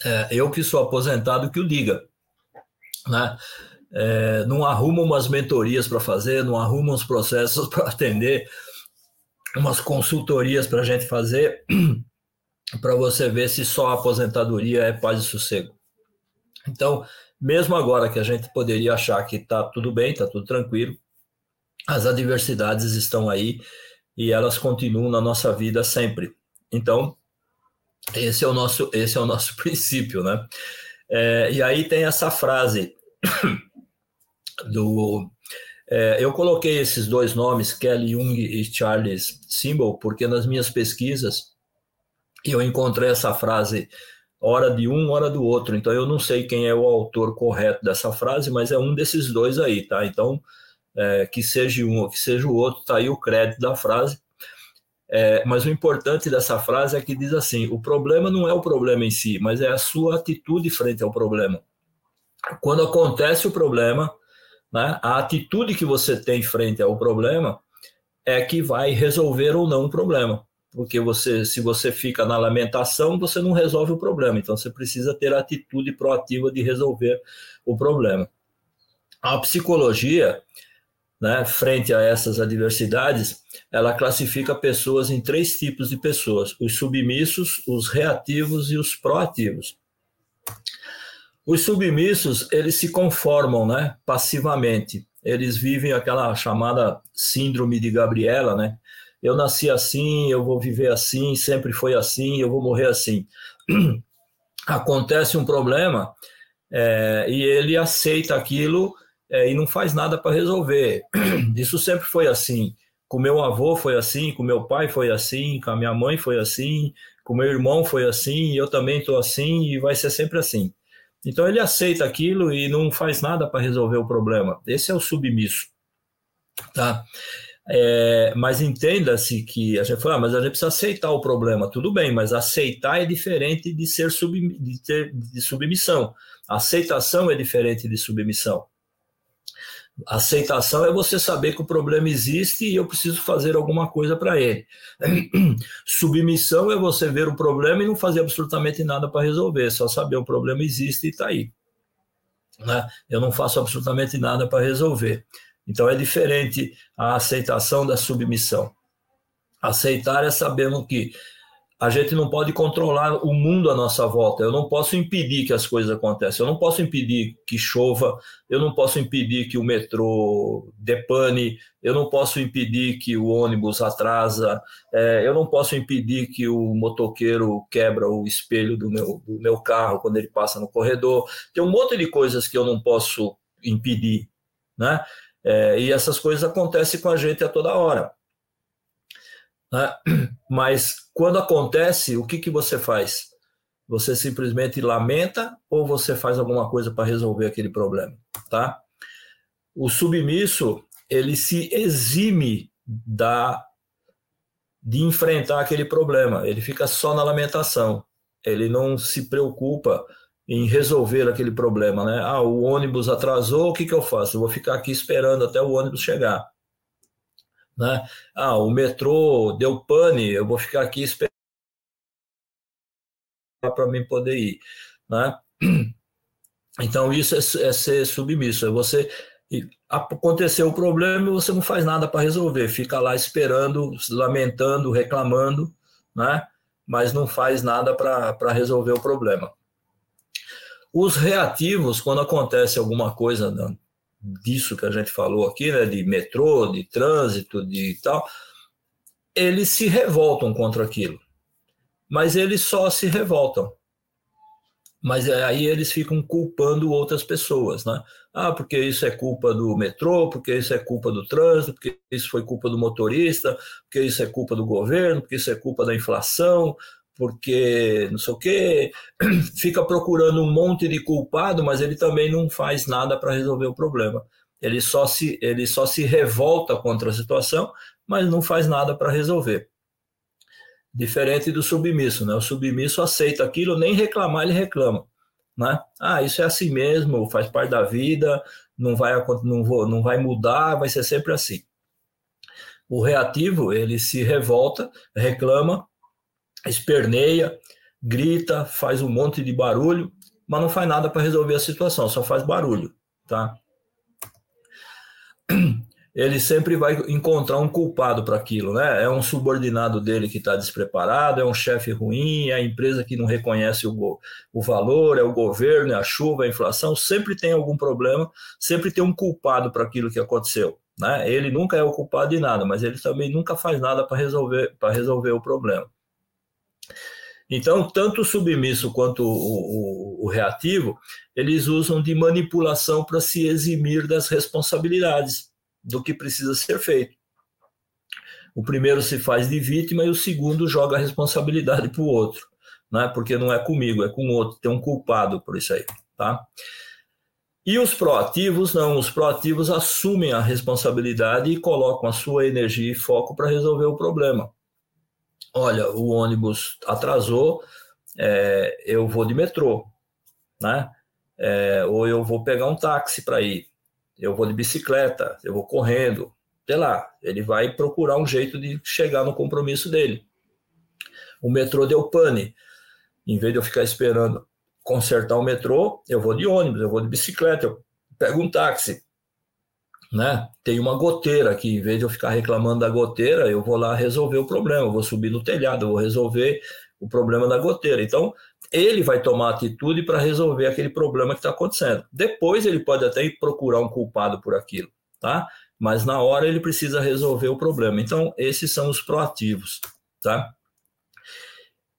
É, eu que sou aposentado que o diga. Né? É, não arruma umas mentorias para fazer, não arruma uns processos para atender, umas consultorias para a gente fazer, para você ver se só aposentadoria é paz e sossego. Então, mesmo agora que a gente poderia achar que está tudo bem, está tudo tranquilo, as adversidades estão aí e elas continuam na nossa vida sempre. Então, esse é o nosso, esse é o nosso princípio, né? É, e aí tem essa frase do. É, eu coloquei esses dois nomes, Kelly Jung e Charles Simbel, porque nas minhas pesquisas eu encontrei essa frase hora de um, hora do outro. Então eu não sei quem é o autor correto dessa frase, mas é um desses dois aí, tá? Então é, que seja um ou que seja o outro, tá aí o crédito da frase. É, mas o importante dessa frase é que diz assim: o problema não é o problema em si, mas é a sua atitude frente ao problema. Quando acontece o problema, né, a atitude que você tem frente ao problema é que vai resolver ou não o problema. Porque você, se você fica na lamentação, você não resolve o problema. Então você precisa ter a atitude proativa de resolver o problema. A psicologia né, frente a essas adversidades, ela classifica pessoas em três tipos de pessoas: os submissos, os reativos e os proativos. Os submissos, eles se conformam, né, passivamente. Eles vivem aquela chamada síndrome de Gabriela, né? Eu nasci assim, eu vou viver assim, sempre foi assim, eu vou morrer assim. Acontece um problema é, e ele aceita aquilo é, e não faz nada para resolver. Isso sempre foi assim. Com meu avô foi assim, com meu pai foi assim, com a minha mãe foi assim, com meu irmão foi assim, eu também estou assim e vai ser sempre assim. Então ele aceita aquilo e não faz nada para resolver o problema. Esse é o submisso, tá? É, mas entenda-se que a gente fala, ah, mas a gente precisa aceitar o problema. Tudo bem, mas aceitar é diferente de ser sub, de, ter, de submissão. Aceitação é diferente de submissão. Aceitação é você saber que o problema existe e eu preciso fazer alguma coisa para ele. Submissão é você ver o problema e não fazer absolutamente nada para resolver, só saber o problema existe e está aí. Né? Eu não faço absolutamente nada para resolver. Então é diferente a aceitação da submissão. Aceitar é sabendo que a gente não pode controlar o mundo à nossa volta. Eu não posso impedir que as coisas aconteçam. Eu não posso impedir que chova. Eu não posso impedir que o metrô depane. Eu não posso impedir que o ônibus atrasa. É, eu não posso impedir que o motoqueiro quebra o espelho do meu, do meu carro quando ele passa no corredor. Tem um monte de coisas que eu não posso impedir, né? É, e essas coisas acontecem com a gente a toda hora. Né? Mas quando acontece, o que, que você faz? Você simplesmente lamenta ou você faz alguma coisa para resolver aquele problema, tá? O submisso, ele se exime da de enfrentar aquele problema, ele fica só na lamentação. Ele não se preocupa em resolver aquele problema, né? Ah, o ônibus atrasou, o que, que eu faço? Eu vou ficar aqui esperando até o ônibus chegar. Né? Ah, o metrô deu pane, eu vou ficar aqui esperando para mim poder ir. Né? Então, isso é, é ser submisso, é você aconteceu o problema e você não faz nada para resolver, fica lá esperando, lamentando, reclamando, né? mas não faz nada para resolver o problema. Os reativos, quando acontece alguma coisa né, disso que a gente falou aqui, né, de metrô, de trânsito, de tal, eles se revoltam contra aquilo. Mas eles só se revoltam mas é, aí eles ficam culpando outras pessoas, né? Ah, porque isso é culpa do metrô, porque isso é culpa do trânsito, porque isso foi culpa do motorista, porque isso é culpa do governo, porque isso é culpa da inflação, porque não sei o quê. Fica procurando um monte de culpado, mas ele também não faz nada para resolver o problema. Ele só, se, ele só se revolta contra a situação, mas não faz nada para resolver. Diferente do submisso, né? O submisso aceita aquilo, nem reclamar ele reclama, né? Ah, isso é assim mesmo, faz parte da vida, não vai não, vou, não vai mudar, vai ser sempre assim. O reativo, ele se revolta, reclama, esperneia, grita, faz um monte de barulho, mas não faz nada para resolver a situação, só faz barulho, tá? ele sempre vai encontrar um culpado para aquilo, né? É um subordinado dele que está despreparado, é um chefe ruim, é a empresa que não reconhece o, o valor, é o governo, é a chuva, é a inflação, sempre tem algum problema, sempre tem um culpado para aquilo que aconteceu, né? Ele nunca é o culpado de nada, mas ele também nunca faz nada para resolver, para resolver o problema. Então, tanto o submisso quanto o, o, o reativo, eles usam de manipulação para se eximir das responsabilidades do que precisa ser feito. O primeiro se faz de vítima e o segundo joga a responsabilidade para o outro, né? porque não é comigo, é com o outro, tem um culpado por isso aí. Tá? E os proativos, não, os proativos assumem a responsabilidade e colocam a sua energia e foco para resolver o problema. Olha, o ônibus atrasou, é, eu vou de metrô, né? É, ou eu vou pegar um táxi para ir eu vou de bicicleta, eu vou correndo, sei lá, ele vai procurar um jeito de chegar no compromisso dele. O metrô deu pane. Em vez de eu ficar esperando consertar o metrô, eu vou de ônibus, eu vou de bicicleta, eu pego um táxi. Né? Tem uma goteira aqui, em vez de eu ficar reclamando da goteira, eu vou lá resolver o problema, vou subir no telhado, vou resolver o problema da goteira. Então, ele vai tomar atitude para resolver aquele problema que está acontecendo. Depois ele pode até procurar um culpado por aquilo, tá? Mas na hora ele precisa resolver o problema. Então, esses são os proativos, tá?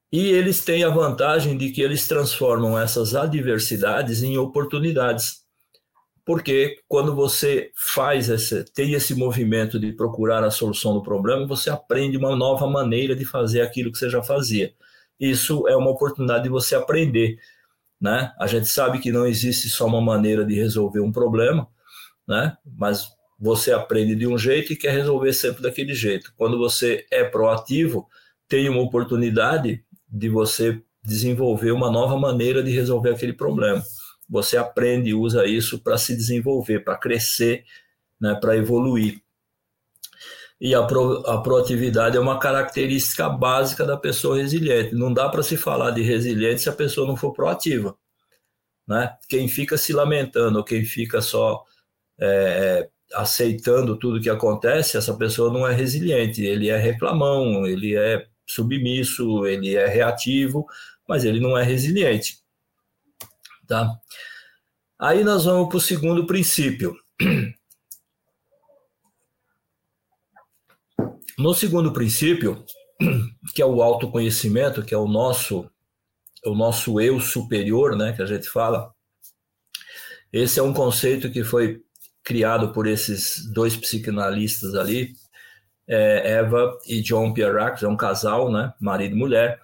E eles têm a vantagem de que eles transformam essas adversidades em oportunidades. Porque quando você faz esse, tem esse movimento de procurar a solução do problema, você aprende uma nova maneira de fazer aquilo que você já fazia isso é uma oportunidade de você aprender. Né? A gente sabe que não existe só uma maneira de resolver um problema, né? mas você aprende de um jeito e quer resolver sempre daquele jeito. Quando você é proativo, tem uma oportunidade de você desenvolver uma nova maneira de resolver aquele problema. Você aprende e usa isso para se desenvolver, para crescer, né, para evoluir e a, pro, a proatividade é uma característica básica da pessoa resiliente. Não dá para se falar de resiliente se a pessoa não for proativa. Né? Quem fica se lamentando, quem fica só é, aceitando tudo que acontece, essa pessoa não é resiliente. Ele é reclamão, ele é submisso, ele é reativo, mas ele não é resiliente. Tá? Aí nós vamos para o segundo princípio. No segundo princípio, que é o autoconhecimento, que é o nosso o nosso eu superior, né, que a gente fala. Esse é um conceito que foi criado por esses dois psicanalistas ali, é, Eva e John Pierre, é um casal, né, marido e mulher,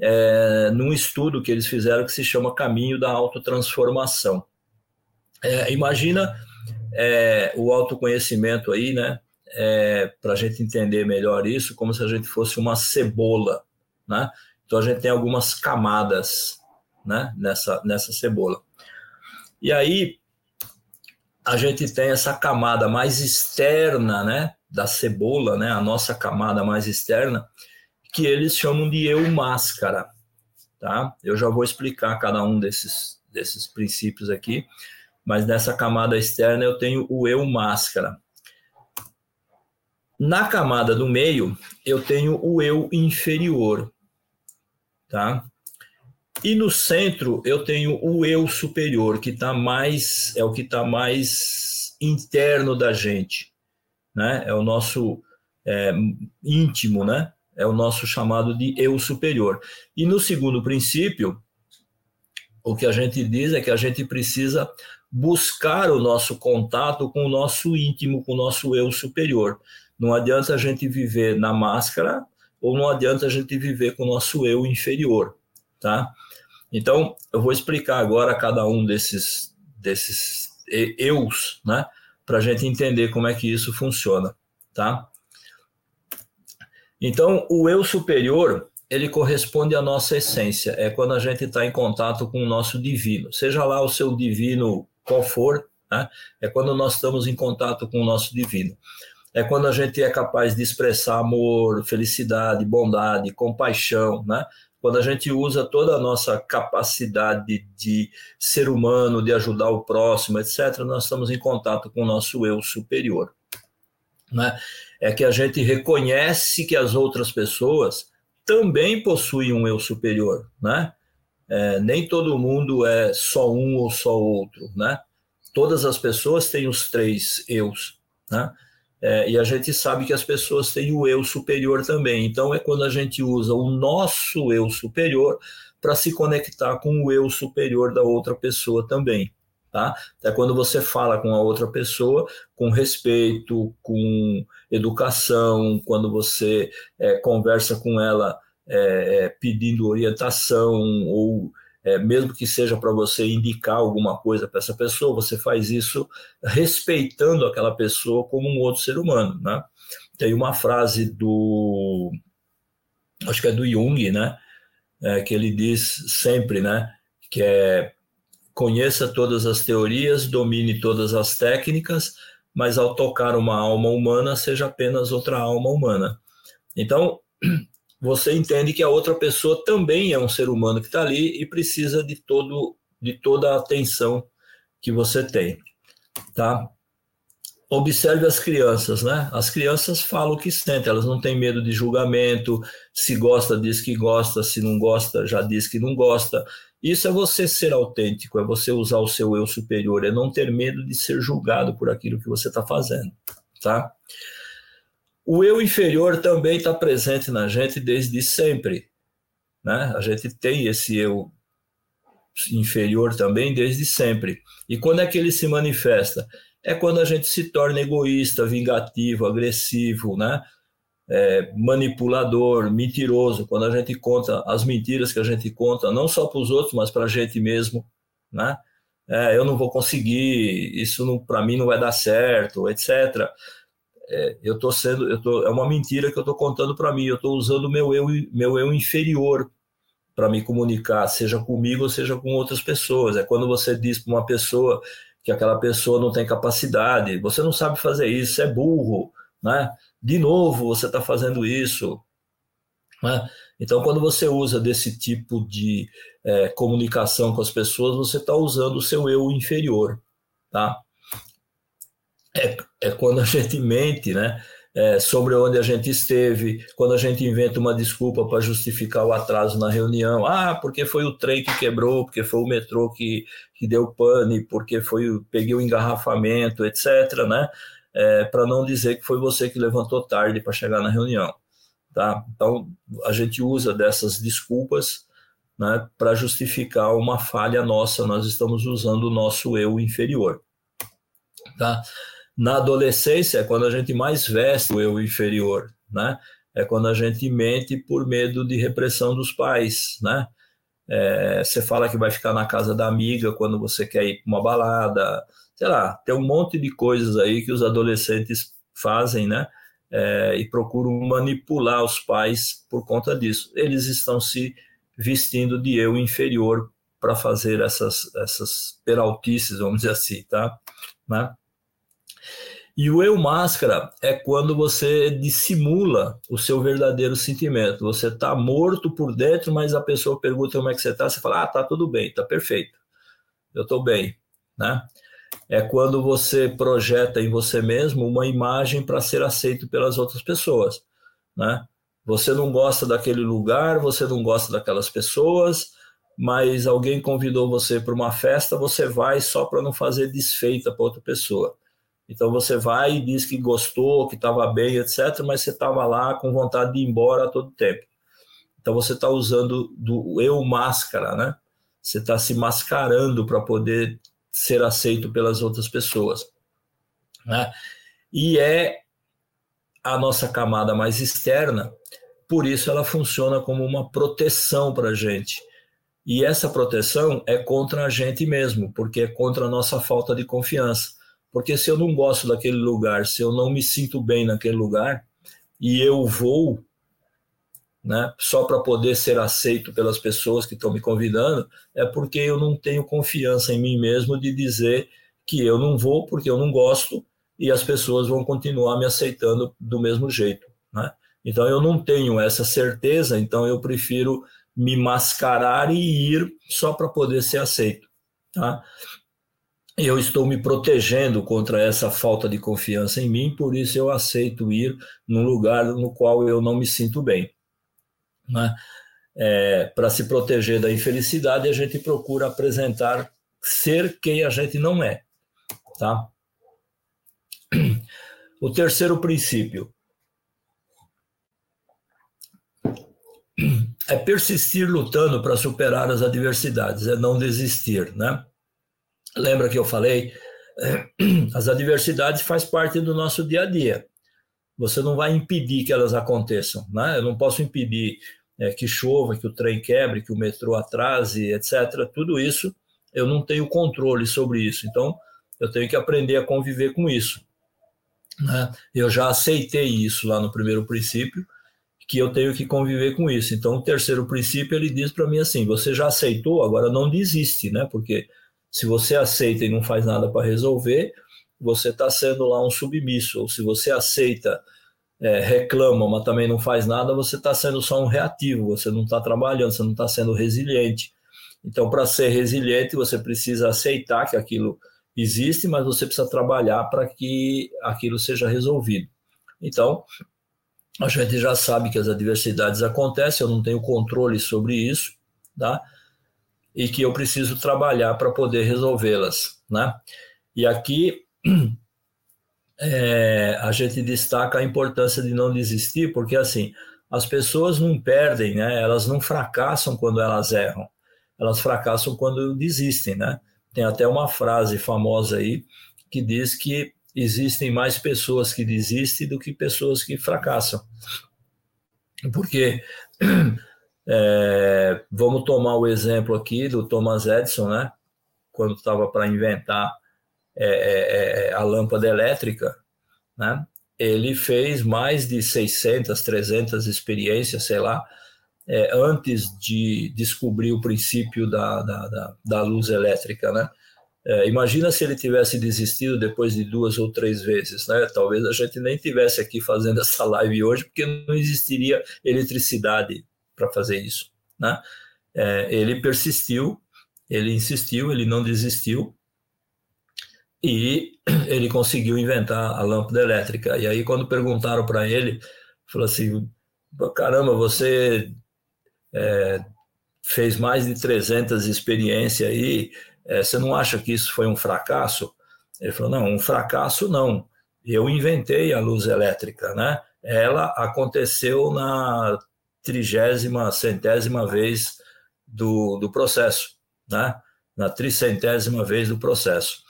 é, num estudo que eles fizeram que se chama Caminho da Autotransformação. É, imagina é, o autoconhecimento aí, né, é, para a gente entender melhor isso, como se a gente fosse uma cebola, né? Então a gente tem algumas camadas, né? Nessa, nessa cebola. E aí a gente tem essa camada mais externa, né? da cebola, né, a nossa camada mais externa, que eles chamam de eu máscara, tá? Eu já vou explicar cada um desses, desses princípios aqui, mas nessa camada externa eu tenho o eu máscara. Na camada do meio, eu tenho o eu inferior, tá? E no centro eu tenho o eu superior, que está mais é o que está mais interno da gente, né? É o nosso é, íntimo, né? É o nosso chamado de eu superior. E no segundo princípio, o que a gente diz é que a gente precisa buscar o nosso contato com o nosso íntimo, com o nosso eu superior. Não adianta a gente viver na máscara ou não adianta a gente viver com o nosso eu inferior, tá? Então, eu vou explicar agora cada um desses, desses eus, né? Para a gente entender como é que isso funciona, tá? Então, o eu superior, ele corresponde à nossa essência, é quando a gente está em contato com o nosso divino, seja lá o seu divino qual for, né? é quando nós estamos em contato com o nosso divino. É quando a gente é capaz de expressar amor, felicidade, bondade, compaixão, né? quando a gente usa toda a nossa capacidade de ser humano, de ajudar o próximo, etc., nós estamos em contato com o nosso eu superior. Né? É que a gente reconhece que as outras pessoas também possuem um eu superior, né? É, nem todo mundo é só um ou só outro, né? Todas as pessoas têm os três eus, né? É, e a gente sabe que as pessoas têm o eu superior também. Então, é quando a gente usa o nosso eu superior para se conectar com o eu superior da outra pessoa também. Tá? É quando você fala com a outra pessoa com respeito, com educação, quando você é, conversa com ela é, é pedindo orientação ou é, mesmo que seja para você indicar alguma coisa para essa pessoa, você faz isso respeitando aquela pessoa como um outro ser humano, né? Tem uma frase do, acho que é do Jung, né? É, que ele diz sempre, né? Que é conheça todas as teorias, domine todas as técnicas, mas ao tocar uma alma humana, seja apenas outra alma humana. Então, você entende que a outra pessoa também é um ser humano que está ali e precisa de todo de toda a atenção que você tem, tá? Observe as crianças, né? As crianças falam o que sentem, elas não têm medo de julgamento, se gosta diz que gosta, se não gosta já diz que não gosta. Isso é você ser autêntico, é você usar o seu eu superior, é não ter medo de ser julgado por aquilo que você está fazendo, tá? O eu inferior também está presente na gente desde sempre. Né? A gente tem esse eu inferior também desde sempre. E quando é que ele se manifesta? É quando a gente se torna egoísta, vingativo, agressivo, né? É, manipulador, mentiroso, quando a gente conta as mentiras que a gente conta, não só para os outros, mas para a gente mesmo, né? É, eu não vou conseguir, isso para mim não vai dar certo, etc é, eu estou sendo, eu tô, é uma mentira que eu estou contando para mim. Eu estou usando meu eu, meu eu inferior para me comunicar, seja comigo ou seja com outras pessoas. É quando você diz para uma pessoa que aquela pessoa não tem capacidade, você não sabe fazer isso, é burro, né? De novo, você está fazendo isso. Né? Então, quando você usa desse tipo de é, comunicação com as pessoas, você está usando o seu eu inferior, tá? é, é quando a gente mente, né? É, sobre onde a gente esteve, quando a gente inventa uma desculpa para justificar o atraso na reunião. Ah, porque foi o trem que quebrou, porque foi o metrô que, que deu pane, porque foi peguei o engarrafamento, etc. Né? É, para não dizer que foi você que levantou tarde para chegar na reunião. Tá? Então, a gente usa dessas desculpas né, para justificar uma falha nossa, nós estamos usando o nosso eu inferior. Tá? Na adolescência é quando a gente mais veste o eu inferior, né? É quando a gente mente por medo de repressão dos pais, né? É, você fala que vai ficar na casa da amiga quando você quer ir para uma balada, sei lá, tem um monte de coisas aí que os adolescentes fazem, né? É, e procuram manipular os pais por conta disso. Eles estão se vestindo de eu inferior para fazer essas, essas peraltices, vamos dizer assim, tá? Né? E o eu máscara é quando você dissimula o seu verdadeiro sentimento. Você está morto por dentro, mas a pessoa pergunta como é que você está, você fala, ah, tá tudo bem, tá perfeito, eu estou bem, né? É quando você projeta em você mesmo uma imagem para ser aceito pelas outras pessoas, né? Você não gosta daquele lugar, você não gosta daquelas pessoas, mas alguém convidou você para uma festa, você vai só para não fazer desfeita para outra pessoa. Então você vai e diz que gostou, que estava bem, etc., mas você estava lá com vontade de ir embora a todo tempo. Então você está usando do eu máscara, né? Você está se mascarando para poder ser aceito pelas outras pessoas. Né? E é a nossa camada mais externa, por isso ela funciona como uma proteção para a gente. E essa proteção é contra a gente mesmo, porque é contra a nossa falta de confiança. Porque se eu não gosto daquele lugar, se eu não me sinto bem naquele lugar, e eu vou, né, só para poder ser aceito pelas pessoas que estão me convidando, é porque eu não tenho confiança em mim mesmo de dizer que eu não vou porque eu não gosto e as pessoas vão continuar me aceitando do mesmo jeito, né? Então eu não tenho essa certeza, então eu prefiro me mascarar e ir só para poder ser aceito, tá? eu estou me protegendo contra essa falta de confiança em mim, por isso eu aceito ir num lugar no qual eu não me sinto bem. Né? É, Para se proteger da infelicidade, a gente procura apresentar ser quem a gente não é. Tá? O terceiro princípio é persistir lutando para superar as adversidades, é não desistir, né? Lembra que eu falei? As adversidades faz parte do nosso dia a dia. Você não vai impedir que elas aconteçam, né? Eu não posso impedir é, que chova, que o trem quebre, que o metrô atrase, etc. Tudo isso eu não tenho controle sobre isso. Então eu tenho que aprender a conviver com isso. Né? Eu já aceitei isso lá no primeiro princípio, que eu tenho que conviver com isso. Então o terceiro princípio ele diz para mim assim: você já aceitou, agora não desiste, né? Porque se você aceita e não faz nada para resolver, você está sendo lá um submisso. Ou se você aceita, é, reclama, mas também não faz nada, você está sendo só um reativo, você não está trabalhando, você não está sendo resiliente. Então, para ser resiliente, você precisa aceitar que aquilo existe, mas você precisa trabalhar para que aquilo seja resolvido. Então, a gente já sabe que as adversidades acontecem, eu não tenho controle sobre isso, tá? e que eu preciso trabalhar para poder resolvê-las, né? E aqui é, a gente destaca a importância de não desistir, porque assim as pessoas não perdem, né? Elas não fracassam quando elas erram, elas fracassam quando desistem, né? Tem até uma frase famosa aí que diz que existem mais pessoas que desistem do que pessoas que fracassam, porque É, vamos tomar o exemplo aqui do Thomas Edison, né? Quando estava para inventar é, é, é, a lâmpada elétrica, né? Ele fez mais de 600, 300 experiências, sei lá, é, antes de descobrir o princípio da, da, da, da luz elétrica, né? É, imagina se ele tivesse desistido depois de duas ou três vezes, né? Talvez a gente nem tivesse aqui fazendo essa live hoje, porque não existiria eletricidade para fazer isso. Né? É, ele persistiu, ele insistiu, ele não desistiu e ele conseguiu inventar a lâmpada elétrica. E aí, quando perguntaram para ele, falou assim: caramba, você é, fez mais de 300 experiências aí, é, você não acha que isso foi um fracasso? Ele falou: não, um fracasso não. Eu inventei a luz elétrica, né? Ela aconteceu na trigésima, centésima vez do, do processo, né? na tricentésima vez do processo.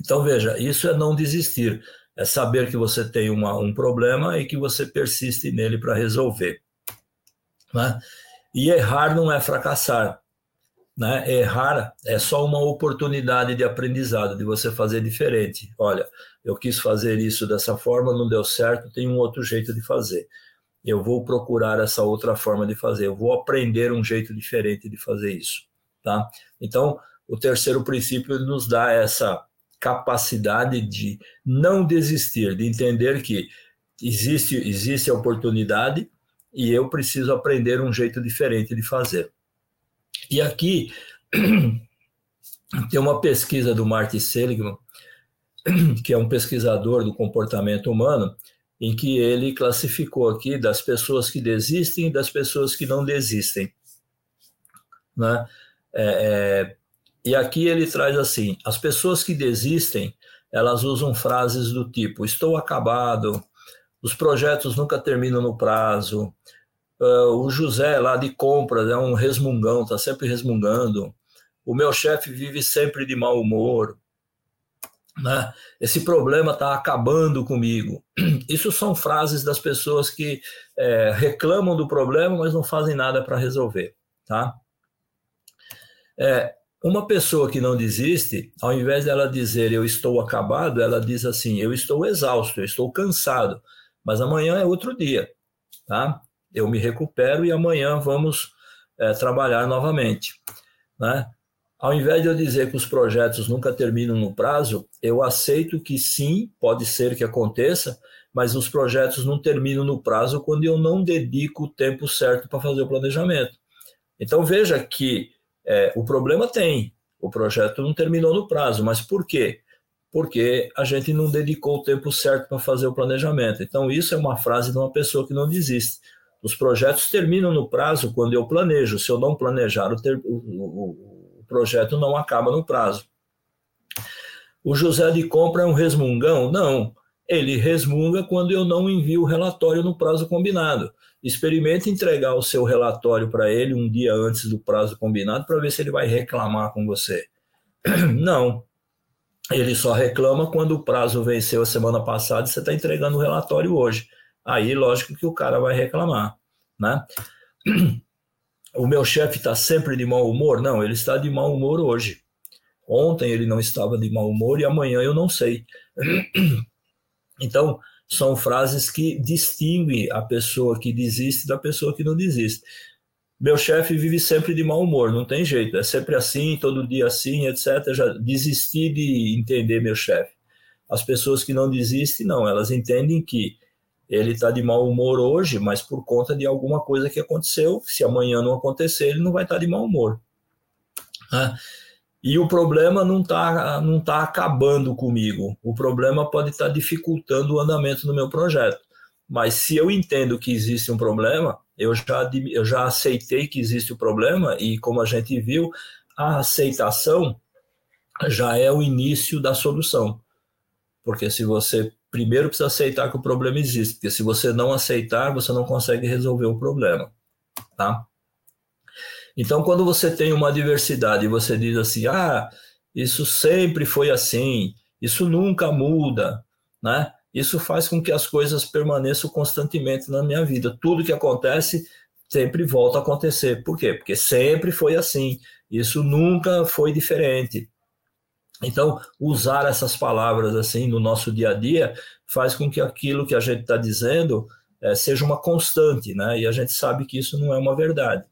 Então, veja, isso é não desistir, é saber que você tem uma, um problema e que você persiste nele para resolver. Né? E errar não é fracassar. Né? Errar é só uma oportunidade de aprendizado, de você fazer diferente. Olha, eu quis fazer isso dessa forma, não deu certo, tem um outro jeito de fazer eu vou procurar essa outra forma de fazer, eu vou aprender um jeito diferente de fazer isso, tá? Então, o terceiro princípio nos dá essa capacidade de não desistir, de entender que existe, existe a oportunidade e eu preciso aprender um jeito diferente de fazer. E aqui tem uma pesquisa do Martin Seligman, que é um pesquisador do comportamento humano, em que ele classificou aqui das pessoas que desistem e das pessoas que não desistem. Né? É, é, e aqui ele traz assim: as pessoas que desistem, elas usam frases do tipo: estou acabado, os projetos nunca terminam no prazo, uh, o José lá de compras é um resmungão, está sempre resmungando, o meu chefe vive sempre de mau humor, né? esse problema está acabando comigo. Isso são frases das pessoas que é, reclamam do problema, mas não fazem nada para resolver. Tá? É, uma pessoa que não desiste, ao invés dela dizer eu estou acabado, ela diz assim: eu estou exausto, eu estou cansado, mas amanhã é outro dia. Tá? Eu me recupero e amanhã vamos é, trabalhar novamente. Né? Ao invés de eu dizer que os projetos nunca terminam no prazo, eu aceito que sim, pode ser que aconteça, mas os projetos não terminam no prazo quando eu não dedico o tempo certo para fazer o planejamento. Então veja que é, o problema tem, o projeto não terminou no prazo, mas por quê? Porque a gente não dedicou o tempo certo para fazer o planejamento. Então isso é uma frase de uma pessoa que não desiste. Os projetos terminam no prazo quando eu planejo. Se eu não planejar, o, ter, o, projeto não acaba no prazo. O José de Compra é um resmungão? Não. Ele resmunga quando eu não envio o relatório no prazo combinado. Experimente entregar o seu relatório para ele um dia antes do prazo combinado para ver se ele vai reclamar com você. Não. Ele só reclama quando o prazo venceu a semana passada e você está entregando o relatório hoje. Aí, lógico que o cara vai reclamar. Né? o meu chefe está sempre de mau humor? Não, ele está de mau humor hoje. Ontem ele não estava de mau humor e amanhã eu não sei. Então, são frases que distinguem a pessoa que desiste da pessoa que não desiste. Meu chefe vive sempre de mau humor, não tem jeito, é sempre assim, todo dia assim, etc. Já desisti de entender meu chefe. As pessoas que não desistem, não, elas entendem que ele está de mau humor hoje, mas por conta de alguma coisa que aconteceu. Se amanhã não acontecer, ele não vai estar tá de mau humor. Né? E o problema não está não tá acabando comigo. O problema pode estar tá dificultando o andamento do meu projeto. Mas se eu entendo que existe um problema, eu já, eu já aceitei que existe o problema, e como a gente viu, a aceitação já é o início da solução. Porque se você primeiro precisa aceitar que o problema existe, porque se você não aceitar, você não consegue resolver o problema, tá? Então, quando você tem uma diversidade e você diz assim, ah, isso sempre foi assim, isso nunca muda, né? Isso faz com que as coisas permaneçam constantemente na minha vida. Tudo que acontece sempre volta a acontecer. Por quê? Porque sempre foi assim. Isso nunca foi diferente. Então, usar essas palavras assim no nosso dia a dia faz com que aquilo que a gente está dizendo é, seja uma constante, né? E a gente sabe que isso não é uma verdade.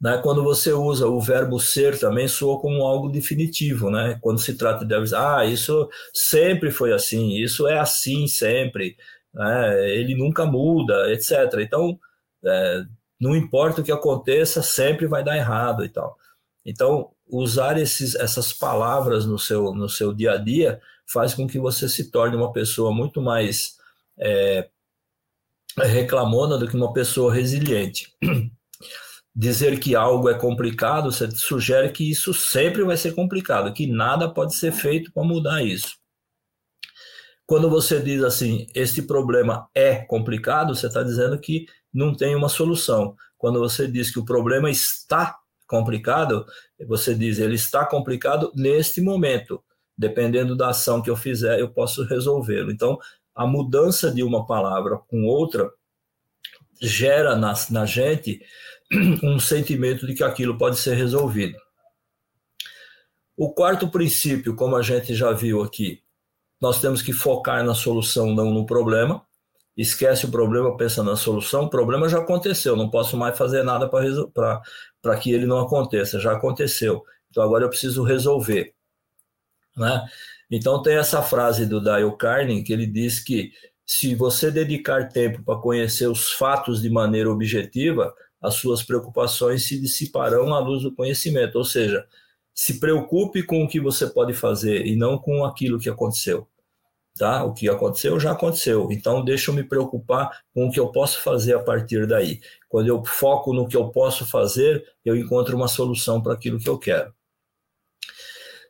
Né? Quando você usa o verbo ser também soa como algo definitivo, né? Quando se trata de avisar, ah, isso sempre foi assim, isso é assim sempre, né? ele nunca muda, etc. Então, é, não importa o que aconteça, sempre vai dar errado e tal. Então, usar esses, essas palavras no seu, no seu dia a dia faz com que você se torne uma pessoa muito mais é, reclamona do que uma pessoa resiliente. Dizer que algo é complicado, você sugere que isso sempre vai ser complicado, que nada pode ser feito para mudar isso. Quando você diz assim, este problema é complicado, você está dizendo que não tem uma solução. Quando você diz que o problema está complicado, você diz, ele está complicado neste momento. Dependendo da ação que eu fizer, eu posso resolvê-lo. Então, a mudança de uma palavra com outra gera na, na gente um sentimento de que aquilo pode ser resolvido. O quarto princípio, como a gente já viu aqui, nós temos que focar na solução, não no problema esquece o problema, pensa na solução, o problema já aconteceu, não posso mais fazer nada para que ele não aconteça, já aconteceu. Então agora eu preciso resolver. Né? Então tem essa frase do Dale Carnegie que ele diz que se você dedicar tempo para conhecer os fatos de maneira objetiva, as suas preocupações se dissiparão à luz do conhecimento. Ou seja, se preocupe com o que você pode fazer e não com aquilo que aconteceu. Tá? O que aconteceu já aconteceu. Então deixa eu me preocupar com o que eu posso fazer a partir daí. Quando eu foco no que eu posso fazer, eu encontro uma solução para aquilo que eu quero.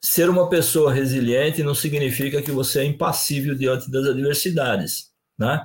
Ser uma pessoa resiliente não significa que você é impassível diante das adversidades, né?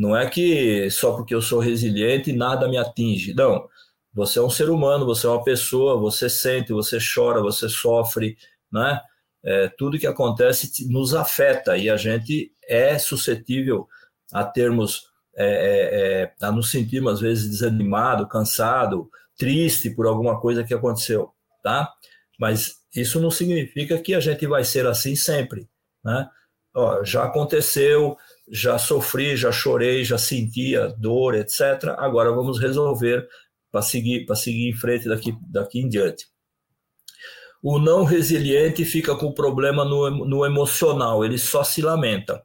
Não é que só porque eu sou resiliente nada me atinge. Não. Você é um ser humano, você é uma pessoa, você sente, você chora, você sofre, né? É, tudo que acontece nos afeta e a gente é suscetível a termos, é, é, é a nos sentirmos às vezes desanimado, cansado, triste por alguma coisa que aconteceu, tá? Mas isso não significa que a gente vai ser assim sempre, né? Ó, já aconteceu, já sofri, já chorei, já sentia dor, etc. Agora vamos resolver para seguir, seguir em frente daqui, daqui em diante. O não resiliente fica com o problema no, no emocional, ele só se lamenta.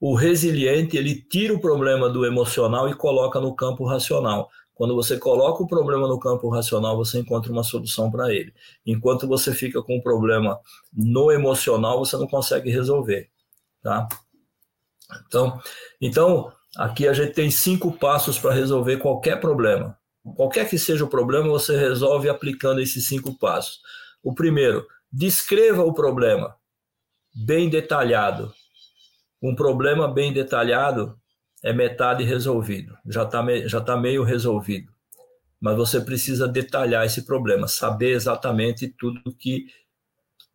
O resiliente, ele tira o problema do emocional e coloca no campo racional. Quando você coloca o problema no campo racional, você encontra uma solução para ele. Enquanto você fica com o problema no emocional, você não consegue resolver, tá? Então, então aqui a gente tem cinco passos para resolver qualquer problema. Qualquer que seja o problema, você resolve aplicando esses cinco passos. O primeiro, descreva o problema bem detalhado. Um problema bem detalhado é metade resolvido, já está já tá meio resolvido. Mas você precisa detalhar esse problema, saber exatamente tudo que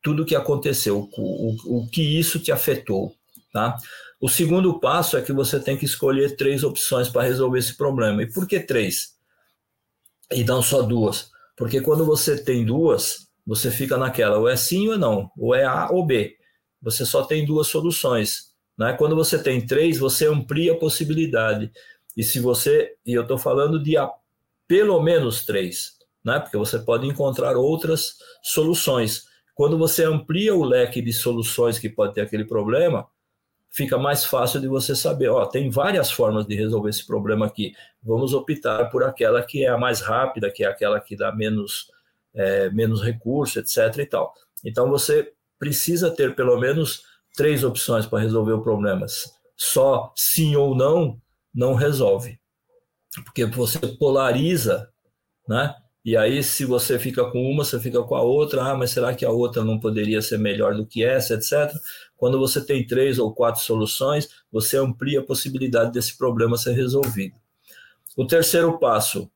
tudo que aconteceu, o, o, o que isso te afetou, tá? O segundo passo é que você tem que escolher três opções para resolver esse problema. E por que três? E não só duas? Porque quando você tem duas, você fica naquela, ou é sim ou não, ou é A ou B. Você só tem duas soluções. Né? Quando você tem três, você amplia a possibilidade. E se você, e eu estou falando de a, pelo menos três, né? porque você pode encontrar outras soluções. Quando você amplia o leque de soluções que pode ter aquele problema, fica mais fácil de você saber, ó, tem várias formas de resolver esse problema aqui. Vamos optar por aquela que é a mais rápida, que é aquela que dá menos, é, menos recurso, etc. e tal. Então você precisa ter pelo menos três opções para resolver o problema. Só sim ou não não resolve. Porque você polariza, né? E aí, se você fica com uma, você fica com a outra. Ah, mas será que a outra não poderia ser melhor do que essa, etc. Quando você tem três ou quatro soluções, você amplia a possibilidade desse problema ser resolvido. O terceiro passo: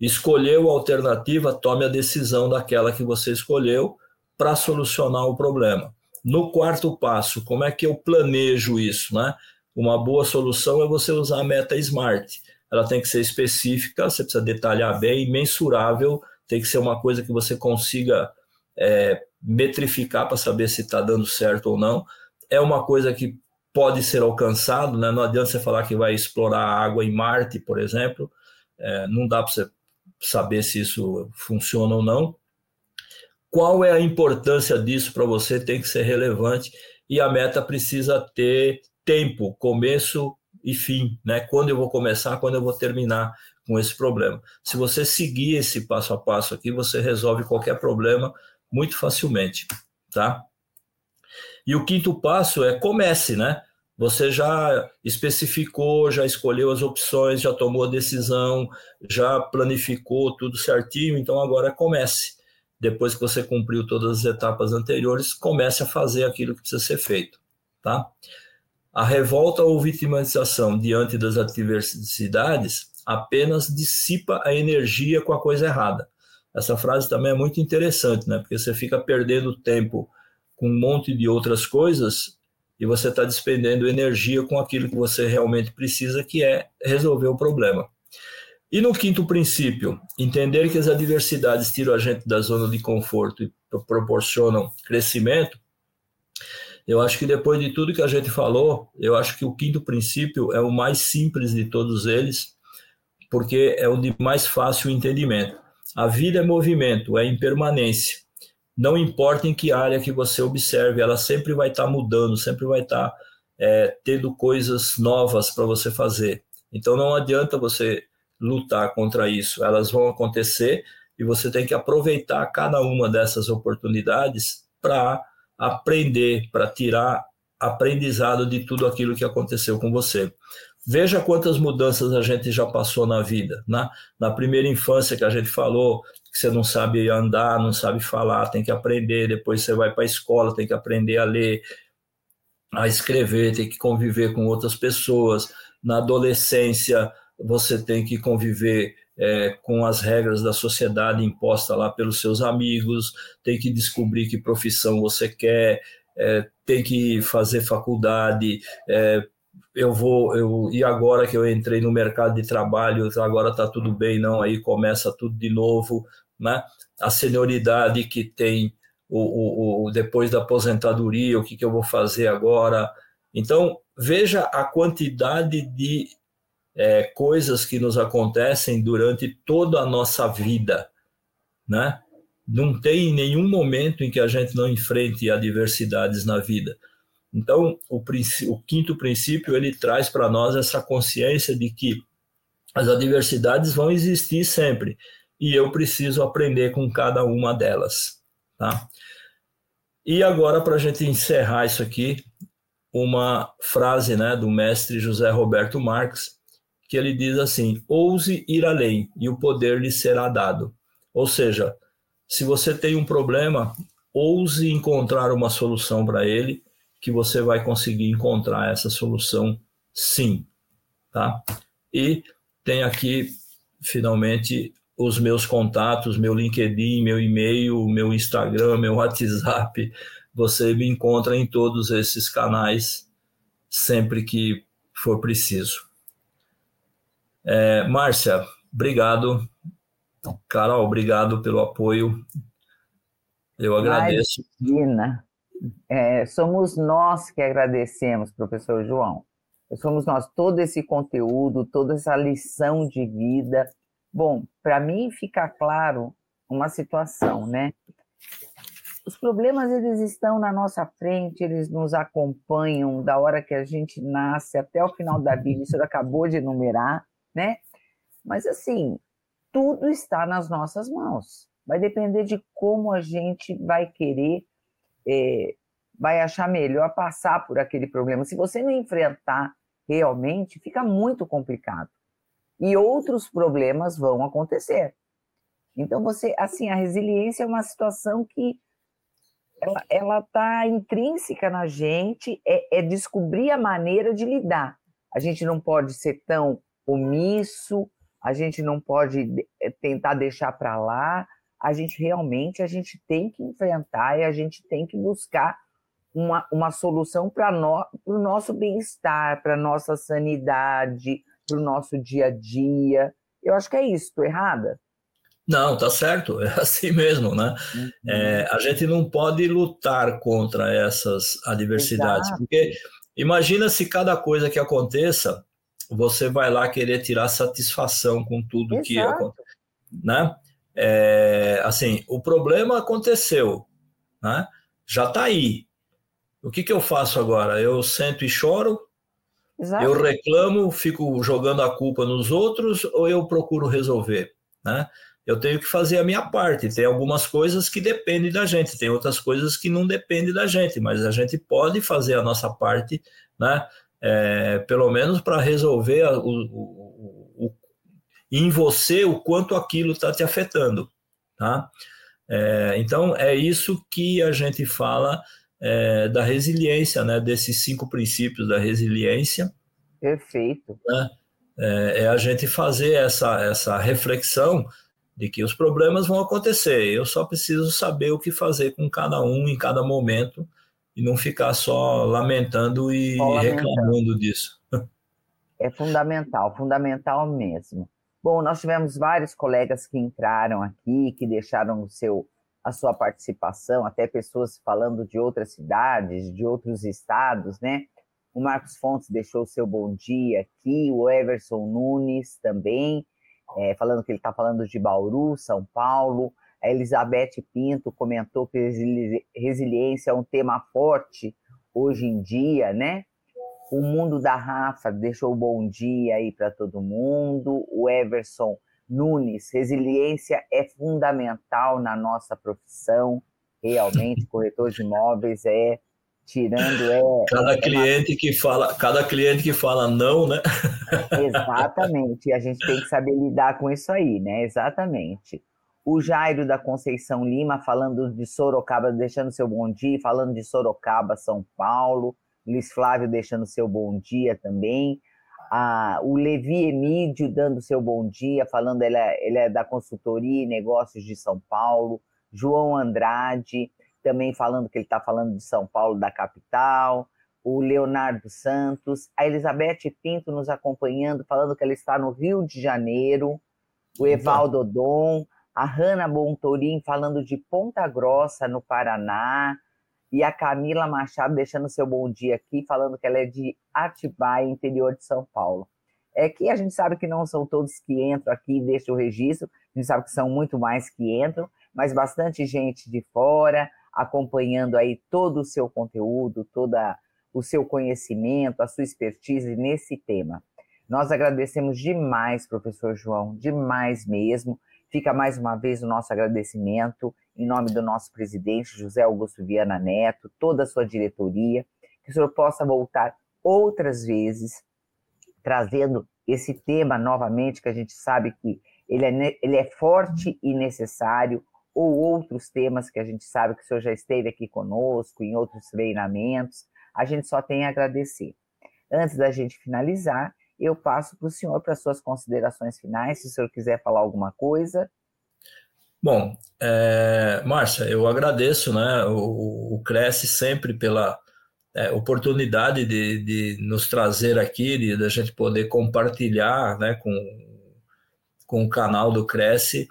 escolheu a alternativa, tome a decisão daquela que você escolheu para solucionar o problema. No quarto passo, como é que eu planejo isso, né? Uma boa solução é você usar a meta SMART. Ela tem que ser específica, você precisa detalhar bem, mensurável, tem que ser uma coisa que você consiga é, metrificar para saber se está dando certo ou não. É uma coisa que pode ser alcançado, né? não adianta você falar que vai explorar água em Marte, por exemplo, é, não dá para você saber se isso funciona ou não. Qual é a importância disso para você? Tem que ser relevante e a meta precisa ter tempo, começo e fim, né? Quando eu vou começar, quando eu vou terminar com esse problema. Se você seguir esse passo a passo aqui, você resolve qualquer problema muito facilmente, tá? E o quinto passo é comece, né? Você já especificou, já escolheu as opções, já tomou a decisão, já planificou tudo certinho, então agora comece depois que você cumpriu todas as etapas anteriores, comece a fazer aquilo que precisa ser feito, tá? A revolta ou vitimização diante das adversidades apenas dissipa a energia com a coisa errada. Essa frase também é muito interessante, né? Porque você fica perdendo tempo com um monte de outras coisas e você está despendendo energia com aquilo que você realmente precisa, que é resolver o problema. E no quinto princípio, entender que as adversidades tiram a gente da zona de conforto e proporcionam crescimento. Eu acho que depois de tudo que a gente falou, eu acho que o quinto princípio é o mais simples de todos eles, porque é o de mais fácil entendimento. A vida é movimento, é impermanência. não importa em que área que você observe, ela sempre vai estar tá mudando, sempre vai estar tá, é, tendo coisas novas para você fazer. Então não adianta você lutar contra isso, elas vão acontecer e você tem que aproveitar cada uma dessas oportunidades para aprender, para tirar aprendizado de tudo aquilo que aconteceu com você. Veja quantas mudanças a gente já passou na vida. Né? na primeira infância que a gente falou, que você não sabe andar, não sabe falar, tem que aprender. Depois você vai para a escola, tem que aprender a ler, a escrever, tem que conviver com outras pessoas. Na adolescência, você tem que conviver é, com as regras da sociedade imposta lá pelos seus amigos, tem que descobrir que profissão você quer, é, tem que fazer faculdade, é, eu vou, eu, e agora que eu entrei no mercado de trabalho, agora está tudo bem, não, aí começa tudo de novo, né? A senioridade que tem o, o, o depois da aposentadoria, o que, que eu vou fazer agora. Então, veja a quantidade de é, coisas que nos acontecem durante toda a nossa vida, né? Não tem nenhum momento em que a gente não enfrente adversidades na vida. Então, o, o quinto princípio ele traz para nós essa consciência de que as adversidades vão existir sempre e eu preciso aprender com cada uma delas, tá? E agora para a gente encerrar isso aqui, uma frase, né, do mestre José Roberto Marx, que ele diz assim: ouse ir além e o poder lhe será dado. Ou seja, se você tem um problema, ouse encontrar uma solução para ele que você vai conseguir encontrar essa solução sim, tá? E tem aqui finalmente os meus contatos, meu LinkedIn, meu e-mail, meu Instagram, meu WhatsApp. Você me encontra em todos esses canais sempre que for preciso. É, Márcia, obrigado. Carol, obrigado pelo apoio. Eu agradeço. Imagina. É, somos nós que agradecemos, professor João. Somos nós, todo esse conteúdo, toda essa lição de vida. Bom, para mim fica claro uma situação, né? Os problemas eles estão na nossa frente, eles nos acompanham da hora que a gente nasce até o final da vida. Isso acabou de enumerar, né? Mas assim, tudo está nas nossas mãos. Vai depender de como a gente vai querer é, vai achar melhor passar por aquele problema. Se você não enfrentar realmente, fica muito complicado. E outros problemas vão acontecer. Então, você, assim, a resiliência é uma situação que ela está intrínseca na gente, é, é descobrir a maneira de lidar. A gente não pode ser tão omisso, a gente não pode é, tentar deixar para lá, a gente realmente a gente tem que enfrentar e a gente tem que buscar uma, uma solução para no, o nosso bem-estar, para a nossa sanidade, para o nosso dia a dia. Eu acho que é isso, estou errada? Não, tá certo, é assim mesmo, né? Uhum. É, a gente não pode lutar contra essas adversidades, Exato. porque imagina se cada coisa que aconteça, você vai lá querer tirar satisfação com tudo Exato. que acontece, né? É, assim, o problema aconteceu, né? já está aí. O que, que eu faço agora? Eu sento e choro? Exato. Eu reclamo, fico jogando a culpa nos outros ou eu procuro resolver? Né? Eu tenho que fazer a minha parte. Tem algumas coisas que dependem da gente, tem outras coisas que não dependem da gente, mas a gente pode fazer a nossa parte, né? É, pelo menos para resolver o, o, em você o quanto aquilo está te afetando, tá? É, então é isso que a gente fala é, da resiliência, né? Desses cinco princípios da resiliência. Perfeito. Né? É, é a gente fazer essa essa reflexão de que os problemas vão acontecer. Eu só preciso saber o que fazer com cada um em cada momento e não ficar só lamentando e só lamentando. reclamando disso. É fundamental, fundamental mesmo. Bom, nós tivemos vários colegas que entraram aqui, que deixaram o seu, a sua participação, até pessoas falando de outras cidades, de outros estados, né? O Marcos Fontes deixou o seu bom dia aqui, o Everson Nunes também, é, falando que ele está falando de Bauru, São Paulo. A Elizabeth Pinto comentou que resiliência é um tema forte hoje em dia, né? O mundo da Rafa deixou bom dia aí para todo mundo. O Everson Nunes, resiliência é fundamental na nossa profissão. Realmente, corretor de imóveis é tirando é cada é cliente uma... que fala cada cliente que fala não né exatamente e a gente tem que saber lidar com isso aí né exatamente o Jairo da Conceição Lima falando de Sorocaba deixando seu bom dia falando de Sorocaba São Paulo. Luiz Flávio deixando seu bom dia também. Ah, o Levi Emídio dando seu bom dia falando ele é, ele é da consultoria e negócios de São Paulo. João Andrade também falando que ele está falando de São Paulo, da capital, o Leonardo Santos, a Elizabeth Pinto nos acompanhando, falando que ela está no Rio de Janeiro, o Evaldo Odon, a Hanna Bontorim falando de Ponta Grossa, no Paraná, e a Camila Machado deixando seu bom dia aqui, falando que ela é de Atibaia, interior de São Paulo. É que a gente sabe que não são todos que entram aqui e deixam o registro, a gente sabe que são muito mais que entram, mas bastante gente de fora, acompanhando aí todo o seu conteúdo, todo o seu conhecimento, a sua expertise nesse tema. Nós agradecemos demais, professor João, demais mesmo. Fica mais uma vez o nosso agradecimento em nome do nosso presidente, José Augusto Viana Neto, toda a sua diretoria, que o senhor possa voltar outras vezes, trazendo esse tema novamente, que a gente sabe que ele é, ele é forte e necessário, ou outros temas que a gente sabe que o senhor já esteve aqui conosco, em outros treinamentos, a gente só tem a agradecer. Antes da gente finalizar, eu passo para o senhor para suas considerações finais, se o senhor quiser falar alguma coisa. Bom, é, Márcia, eu agradeço, né? O, o Cresce sempre pela é, oportunidade de, de, nos trazer aqui, de, de a gente poder compartilhar, né, com, com o canal do Cresce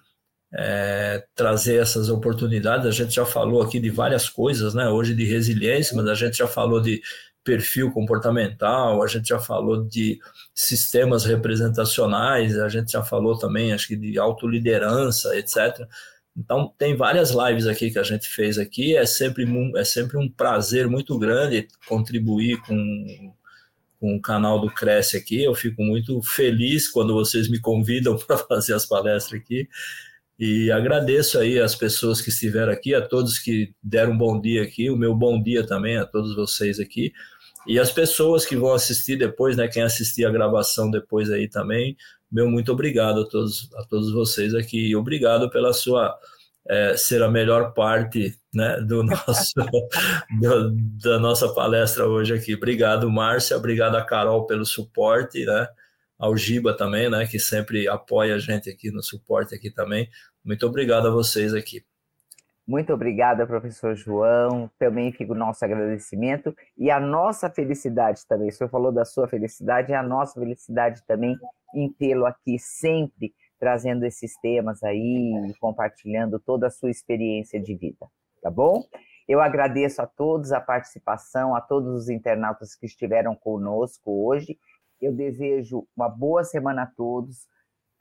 é, trazer essas oportunidades. A gente já falou aqui de várias coisas, né? Hoje de resiliência, mas a gente já falou de perfil comportamental, a gente já falou de sistemas representacionais, a gente já falou também, acho que de autoliderança, etc. Então, tem várias lives aqui que a gente fez aqui, é sempre, é sempre um prazer muito grande contribuir com, com o canal do Cresce aqui, eu fico muito feliz quando vocês me convidam para fazer as palestras aqui, e agradeço aí as pessoas que estiveram aqui, a todos que deram um bom dia aqui, o meu bom dia também a todos vocês aqui. E as pessoas que vão assistir depois, né, quem assistir a gravação depois aí também, meu muito obrigado a todos, a todos vocês aqui. E obrigado pela sua é, ser a melhor parte né, do nosso, do, da nossa palestra hoje aqui. Obrigado, Márcia. Obrigado a Carol pelo suporte, né? Ao Giba também, né? Que sempre apoia a gente aqui no suporte aqui também. Muito obrigado a vocês aqui. Muito obrigada, professor João. Também fica o nosso agradecimento e a nossa felicidade também. O senhor falou da sua felicidade, é a nossa felicidade também em tê-lo aqui sempre trazendo esses temas aí, compartilhando toda a sua experiência de vida, tá bom? Eu agradeço a todos a participação, a todos os internautas que estiveram conosco hoje. Eu desejo uma boa semana a todos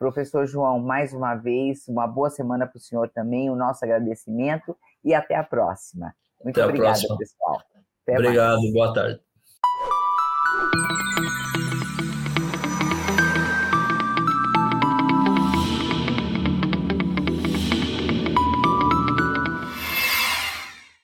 Professor João, mais uma vez, uma boa semana para o senhor também, o nosso agradecimento e até a próxima. Muito obrigada, pessoal. Até Obrigado, mais. boa tarde.